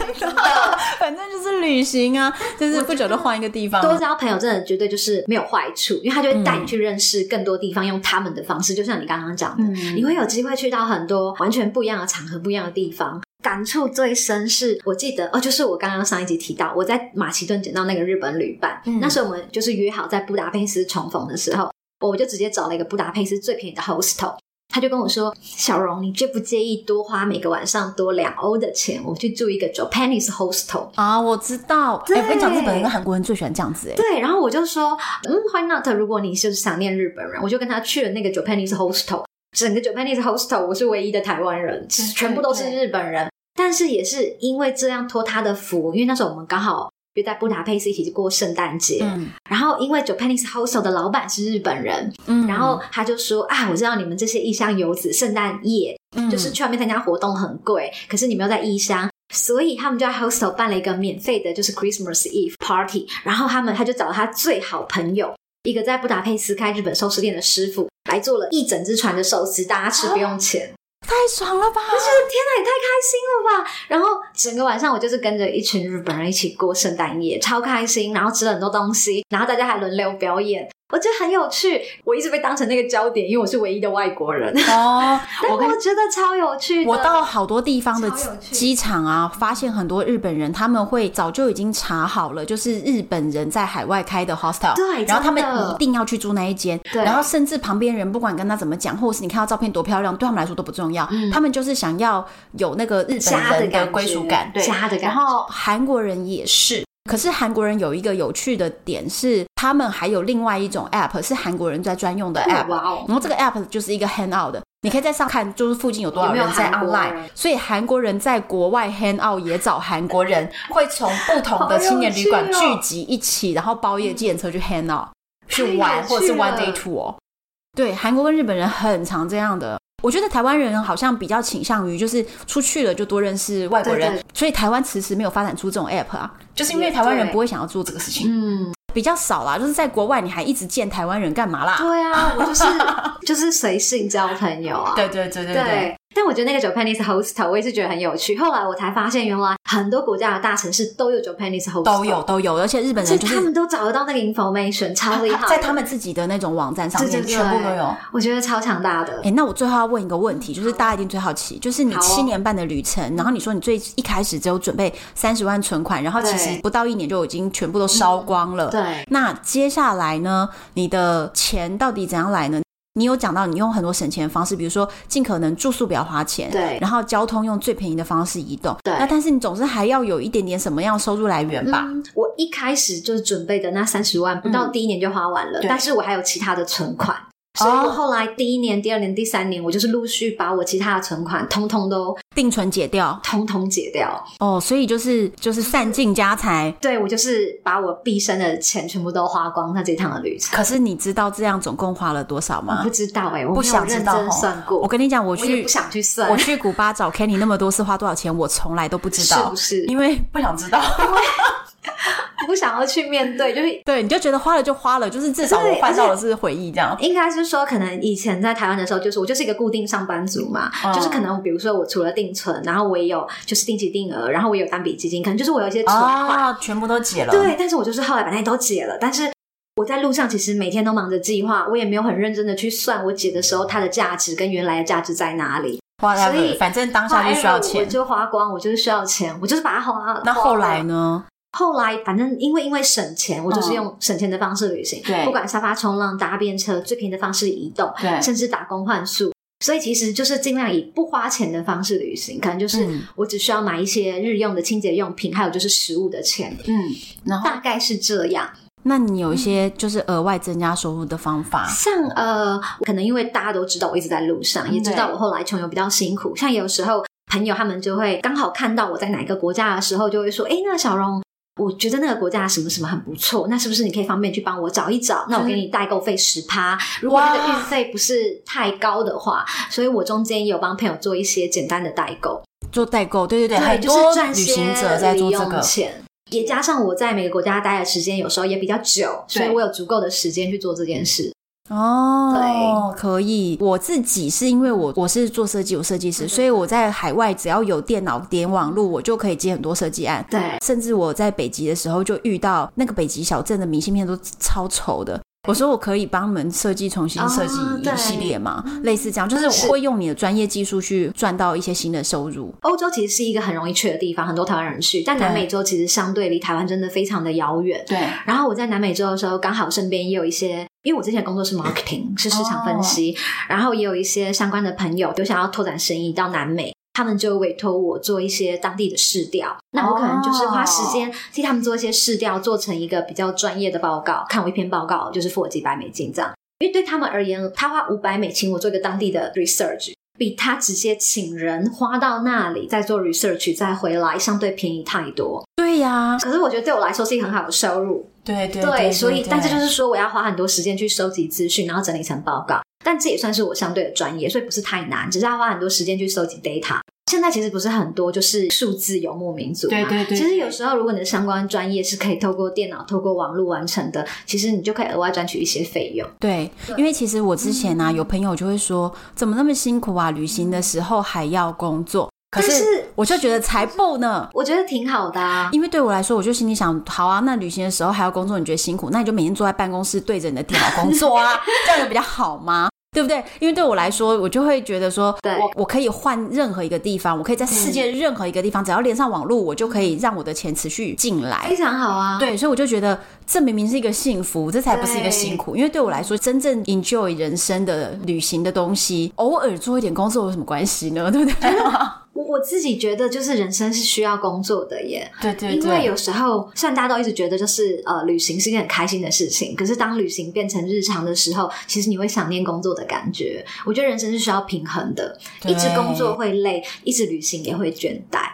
反正就是旅行啊，就是不久就换一个地方。多交朋友真的绝对就是没有坏处，因为他就会带你去认识更多地方，嗯、用他们的方式。就像你刚刚讲的、嗯，你会有机会去到很多完全不一样的场合、不一样的地方。感触最深是我记得哦，就是我刚刚上一集提到，我在马其顿捡到那个日本旅伴、嗯，那时候我们就是约好在布达佩斯重逢的时候，我就直接找了一个布达佩斯最便宜的 hostel。他就跟我说：“小荣，你介不介意多花每个晚上多两欧的钱，我去住一个 Japanese hostel 啊？”我知道，哎、欸，我跟你讲，日本人跟韩国人最喜欢这样子，哎。对，然后我就说：“嗯，Why not？如果你就是想念日本人，我就跟他去了那个 Japanese hostel。整个 Japanese hostel 我是唯一的台湾人，全部都是日本人。但是也是因为这样托他的福，因为那时候我们刚好约在布达佩斯一起过圣诞节。嗯、然后因为 Japanese Hostel 的老板是日本人，嗯，然后他就说啊，我知道你们这些异乡游子圣诞夜、嗯、就是去外面参加活动很贵，可是你们又在异乡，所以他们就在 Hostel 办了一个免费的，就是 Christmas Eve Party。然后他们他就找了他最好朋友，一个在布达佩斯开日本寿司店的师傅，来做了一整只船的寿司，大家吃不用钱。太爽了吧！我觉得天哪，也太开心了吧！然后整个晚上我就是跟着一群日本人一起过圣诞夜，超开心。然后吃了很多东西，然后大家还轮流表演。我觉得很有趣，我一直被当成那个焦点，因为我是唯一的外国人哦。但我觉得超有趣的。我到好多地方的机场啊，发现很多日本人，他们会早就已经查好了，就是日本人在海外开的 hostel，对，然后他们一定要去住那一间，对，然后甚至旁边人不管跟他怎么讲，或是你看到照片多漂亮，对他们来说都不重要，嗯、他们就是想要有那个日本人的归属感，对，家的感觉。然后韩国人也是。可是韩国人有一个有趣的点是，他们还有另外一种 app 是韩国人在专用的 app，然后这个 app 就是一个 hangout 的，你可以在上看就是附近有多少人在 online，所以韩国人在国外 hangout 也找韩国人，会从不同的青年旅馆聚集一起，然后包夜计程车去 hangout 去玩，或者是 one day tour。对，韩国跟日本人很常这样的。我觉得台湾人好像比较倾向于就是出去了就多认识外国人，对对，所以台湾迟迟没有发展出这种 app 啊，就是因为台湾人不会想要做这个事情，嗯，比较少啦。就是在国外你还一直见台湾人干嘛啦？对啊，我就是就是随性交朋友啊。对对对对对。对但我觉得那个 Japanese hostel 我也是觉得很有趣。后来我才发现，原来很多国家的大城市都有 Japanese hostel，都有都有，而且日本人就是他们都找得到那个 information，超厉害，在他们自己的那种网站上面全部都有。我觉得超强大的。哎，那我最后要问一个问题，就是大家一定最好奇，就是你七年半的旅程，哦、然后你说你最一开始只有准备三十万存款，然后其实不到一年就已经全部都烧光了。对。对那接下来呢？你的钱到底怎样来呢？你有讲到你用很多省钱的方式，比如说尽可能住宿不要花钱，对，然后交通用最便宜的方式移动，对。那但是你总是还要有一点点什么样的收入来源吧？嗯，我一开始就是准备的那三十万，不到第一年就花完了，嗯，但是我还有其他的存款。所以我后来第一年、第二年、第三年，我就是陆续把我其他的存款通通都定存解掉，通通解掉。哦，所以就是就是散尽家财。对，我就是把我毕生的钱全部都花光那这趟的旅程。可是你知道这样总共花了多少吗？我不知道哎、欸，我不想认真算过。我跟你讲，我去我不想去算。我去古巴找 Kenny 那么多次花多少钱，我从来都不知道，是不是？因为不想知道。不想要去面对，就是对，你就觉得花了就花了，就是至少我换到的是回忆这样。应该是说，可能以前在台湾的时候，就是我就是一个固定上班族嘛，嗯、就是可能比如说我除了定存，然后我也有就是定期定额，然后我也有单笔基金，可能就是我有一些存款、哦、全部都解了。对，但是我就是后来把那些都解了，但是我在路上其实每天都忙着计划，我也没有很认真的去算我解的时候它的价值跟原来的价值在哪里。花所以反正当下就需要钱，我就花光，我就是需要钱，我就是把它花。那后来呢？后来，反正因为因为省钱，我就是用省钱的方式旅行。对，不管沙发冲浪、搭便车，最便宜的方式移动，对，甚至打工换宿。所以其实就是尽量以不花钱的方式旅行，可能就是我只需要买一些日用的清洁用品，还有就是食物的钱。嗯，然后大概是这样。那你有一些就是额外增加收入的方法？像呃，可能因为大家都知道我一直在路上，也知道我后来穷游比较辛苦。像有时候朋友他们就会刚好看到我在哪一个国家的时候，就会说：“哎，那小蓉。”我觉得那个国家什么什么很不错，那是不是你可以方便去帮我找一找？那我给你代购费十趴，如果那个运费不是太高的话，所以我中间也有帮朋友做一些简单的代购，做代购，对对对，对就是赚旅行者在做这个。钱，也加上我在每个国家待的时间有时候也比较久，所以我有足够的时间去做这件事。哦，对，可以。我自己是因为我我是做设计，我设计师，所以我在海外只要有电脑点网络，我就可以接很多设计案。对，甚至我在北极的时候就遇到那个北极小镇的明信片都超丑的。我说我可以帮你们设计重新设计一系列吗？哦、类似这样，就是我会用你的专业技术去赚到一些新的收入。欧洲其实是一个很容易去的地方，很多台湾人去，但南美洲其实相对离台湾真的非常的遥远。对。然后我在南美洲的时候，刚好身边也有一些，因为我之前工作是 marketing，是市场分析，哦、然后也有一些相关的朋友有想要拓展生意到南美。他们就委托我做一些当地的市调，那我可能就是花时间替他们做一些市调，做成一个比较专业的报告。看我一篇报告就是付我几百美金这样，因为对他们而言，他花五百美金我做一个当地的 research，比他直接请人花到那里再做 research 再回来相对便宜太多。呀、啊。可是我觉得对我来说是一个很好的收入。对对对，对，对，所以但是就是说，我要花很多时间去收集资讯，然后整理成报告。但这也算是我相对的专业，所以不是太难，只是要花很多时间去收集 data。现在其实不是很多，就是数字游牧民族嘛。对对对。其实有时候，如果你的相关专业是可以透过电脑、透过网络完成的，其实你就可以额外赚取一些费用。对，因为其实我之前呢、啊，有朋友就会说，怎么那么辛苦啊？旅行的时候还要工作。可是我就觉得才不呢，我觉得挺好的啊。因为对我来说，我就心里想，好啊，那旅行的时候还要工作，你觉得辛苦，那你就每天坐在办公室对着你的电脑工作啊，这样有比较好吗？对不对？因为对我来说，我就会觉得说，我我可以换任何一个地方，我可以在世界任何一个地方，嗯、只要连上网络，我就可以让我的钱持续进来，非常好啊。对，所以我就觉得这明明是一个幸福，这才不是一个辛苦。因为对我来说，真正 enjoy 人生的旅行的东西，偶尔做一点工作有什么关系呢？对不对？我自己觉得，就是人生是需要工作的耶。对对对。因为有时候，虽然大家都一直觉得就是呃，旅行是一件很开心的事情，可是当旅行变成日常的时候，其实你会想念工作的感觉。我觉得人生是需要平衡的，一直工作会累，一直旅行也会倦怠。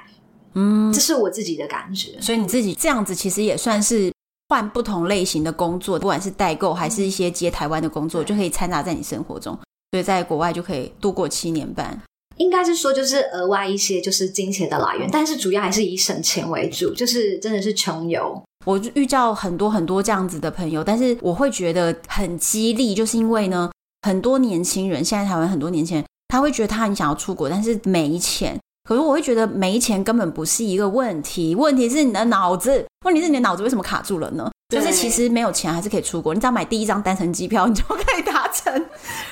嗯，这是我自己的感觉。所以你自己这样子，其实也算是换不同类型的工作，不管是代购还是一些接台湾的工作，就可以掺杂在你生活中。所以在国外就可以度过七年半。应该是说，就是额外一些就是金钱的来源，但是主要还是以省钱为主，就是真的是穷游。我遇到很多很多这样子的朋友，但是我会觉得很激励，就是因为呢，很多年轻人现在台湾很多年轻人，他会觉得他很想要出国，但是没钱。可是我会觉得没钱根本不是一个问题，问题是你的脑子，问题是你的脑子为什么卡住了呢？就是其实没有钱还是可以出国，你只要买第一张单程机票，你就可以达成。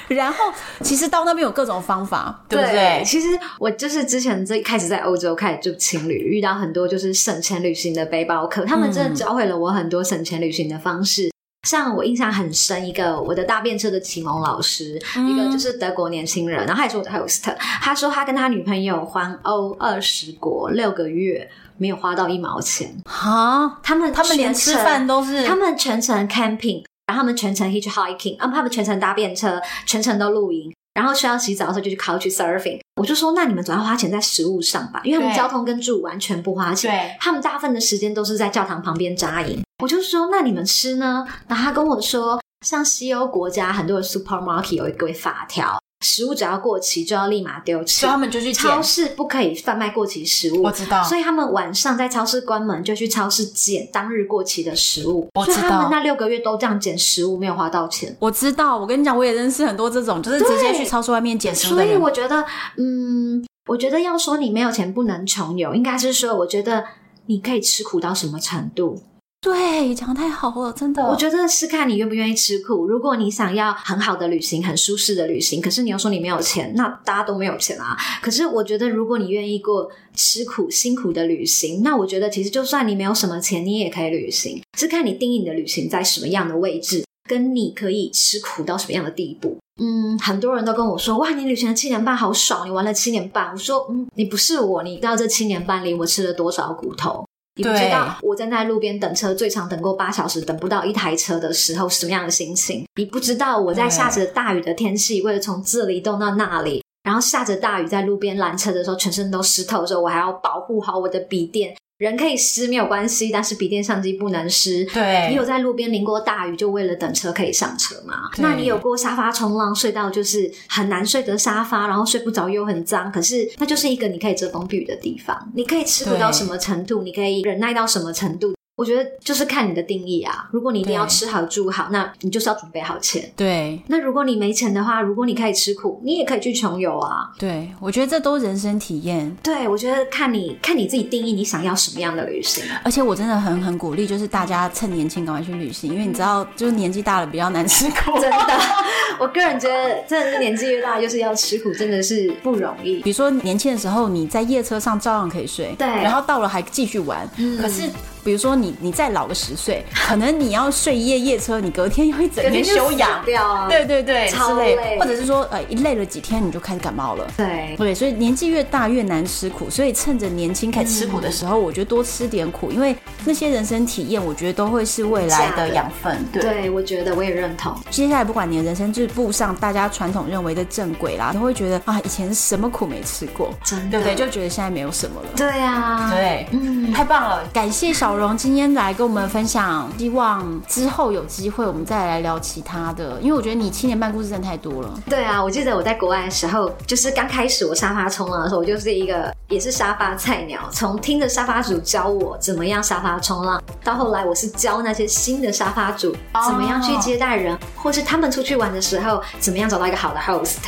然后其实到那边有各种方法，对不对？其实我就是之前最开始在欧洲开始住情侣，遇到很多就是省钱旅行的背包客，他们真的教会了我很多省钱旅行的方式。嗯、像我印象很深一个我的大便车的启蒙老师，嗯、一个就是德国年轻人，然后他也是我的 host，他说他跟他女朋友环欧二十国六个月。没有花到一毛钱哈，他们他们连吃饭都是他们全程 camping，然后他们全程 hitchhiking，啊，他们全程搭便车，全程都露营，然后需要洗澡的时候就去 couch surfing。我就说，那你们总要花钱在食物上吧，因为他们交通跟住完全不花钱，对，他们大部分的时间都是在教堂旁边扎营。我就说，那你们吃呢？然后他跟我说，像西欧国家很多的 supermarket 有一个法条。食物只要过期就要立马丢弃，所以他们就去超市不可以贩卖过期食物。我知道，所以他们晚上在超市关门就去超市捡当日过期的食物。我知道，所以他们那六个月都这样捡食物，没有花到钱。我知道，我跟你讲，我也认识很多这种，就是直接去超市外面捡食物。所以我觉得，嗯，我觉得要说你没有钱不能穷游，应该是说，我觉得你可以吃苦到什么程度。对，讲得太好了，真的。我觉得是看你愿不愿意吃苦。如果你想要很好的旅行，很舒适的旅行，可是你又说你没有钱，那大家都没有钱啊。可是我觉得，如果你愿意过吃苦、辛苦的旅行，那我觉得其实就算你没有什么钱，你也可以旅行。是看你定义你的旅行在什么样的位置，跟你可以吃苦到什么样的地步。嗯，很多人都跟我说，哇，你旅行了七年半，好爽！你玩了七年半。我说，嗯，你不是我，你知道这七年半里我吃了多少骨头？你不知道我站在路边等车，最长等过八小时，等不到一台车的时候是，什么样的心情？你不知道我在下着大雨的天气，为了从这里移动到那里，然后下着大雨在路边拦车的时候，全身都湿透的时候，我还要保护好我的笔电。人可以湿没有关系，但是笔电相机不能湿。对，你有在路边淋过大雨，就为了等车可以上车吗？那你有过沙发冲浪睡到就是很难睡的沙发，然后睡不着又很脏，可是那就是一个你可以遮风避雨的地方。你可以吃苦到什么程度？你可以忍耐到什么程度？我觉得就是看你的定义啊。如果你一定要吃好住好，那你就是要准备好钱。对。那如果你没钱的话，如果你可以吃苦，你也可以去穷游啊。对，我觉得这都人生体验。对，我觉得看你看你自己定义你想要什么样的旅行。而且我真的很很鼓励，就是大家趁年轻赶快去旅行，因为你知道，就是年纪大了比较难吃苦。真的，我个人觉得，真的是年纪越大，就是要吃苦，真的是不容易。比如说年轻的时候，你在夜车上照样可以睡，对，然后到了还继续玩。嗯，可是。比如说你你再老个十岁，可能你要睡一夜夜车，你隔天又会整天休养掉啊。对对对，超累。或者是说呃一累了几天你就开始感冒了。对对，所以年纪越大越难吃苦，所以趁着年轻开始吃苦的时候，我觉得多吃点苦，因为那些人生体验，我觉得都会是未来的养分。对，对，我觉得我也认同。接下来不管你的人生就是步上大家传统认为的正轨啦，都会觉得啊以前什么苦没吃过，真的对不对？就觉得现在没有什么了。对啊，对，嗯，太棒了，感谢小蓉今天来跟我们分享，希望之后有机会我们再来聊其他的，因为我觉得你七年半故事真的太多了。对啊，我记得我在国外的时候，就是刚开始我沙发冲浪的时候，我就是一个也是沙发菜鸟，从听着沙发主教我怎么样沙发冲浪，到后来我是教那些新的沙发主怎么样去接待人，或是他们出去玩的时候怎么样找到一个好的 host。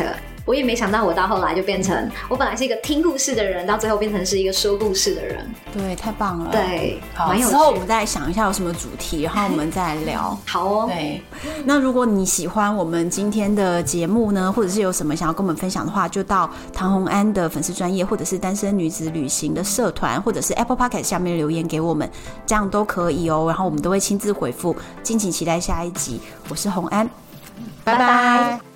我也没想到，我到后来就变成我本来是一个听故事的人，到最后变成是一个说故事的人。对，太棒了。对，好。之后我们再来想一下有什么主题，然后我们再来聊。好哦。对，那如果你喜欢我们今天的节目呢，或者是有什么想要跟我们分享的话，就到唐红安的粉丝专业，或者是单身女子旅行的社团，或者是 Apple p o c k e t 下面留言给我们，这样都可以哦。然后我们都会亲自回复。敬请期待下一集。我是红安，拜拜。拜拜。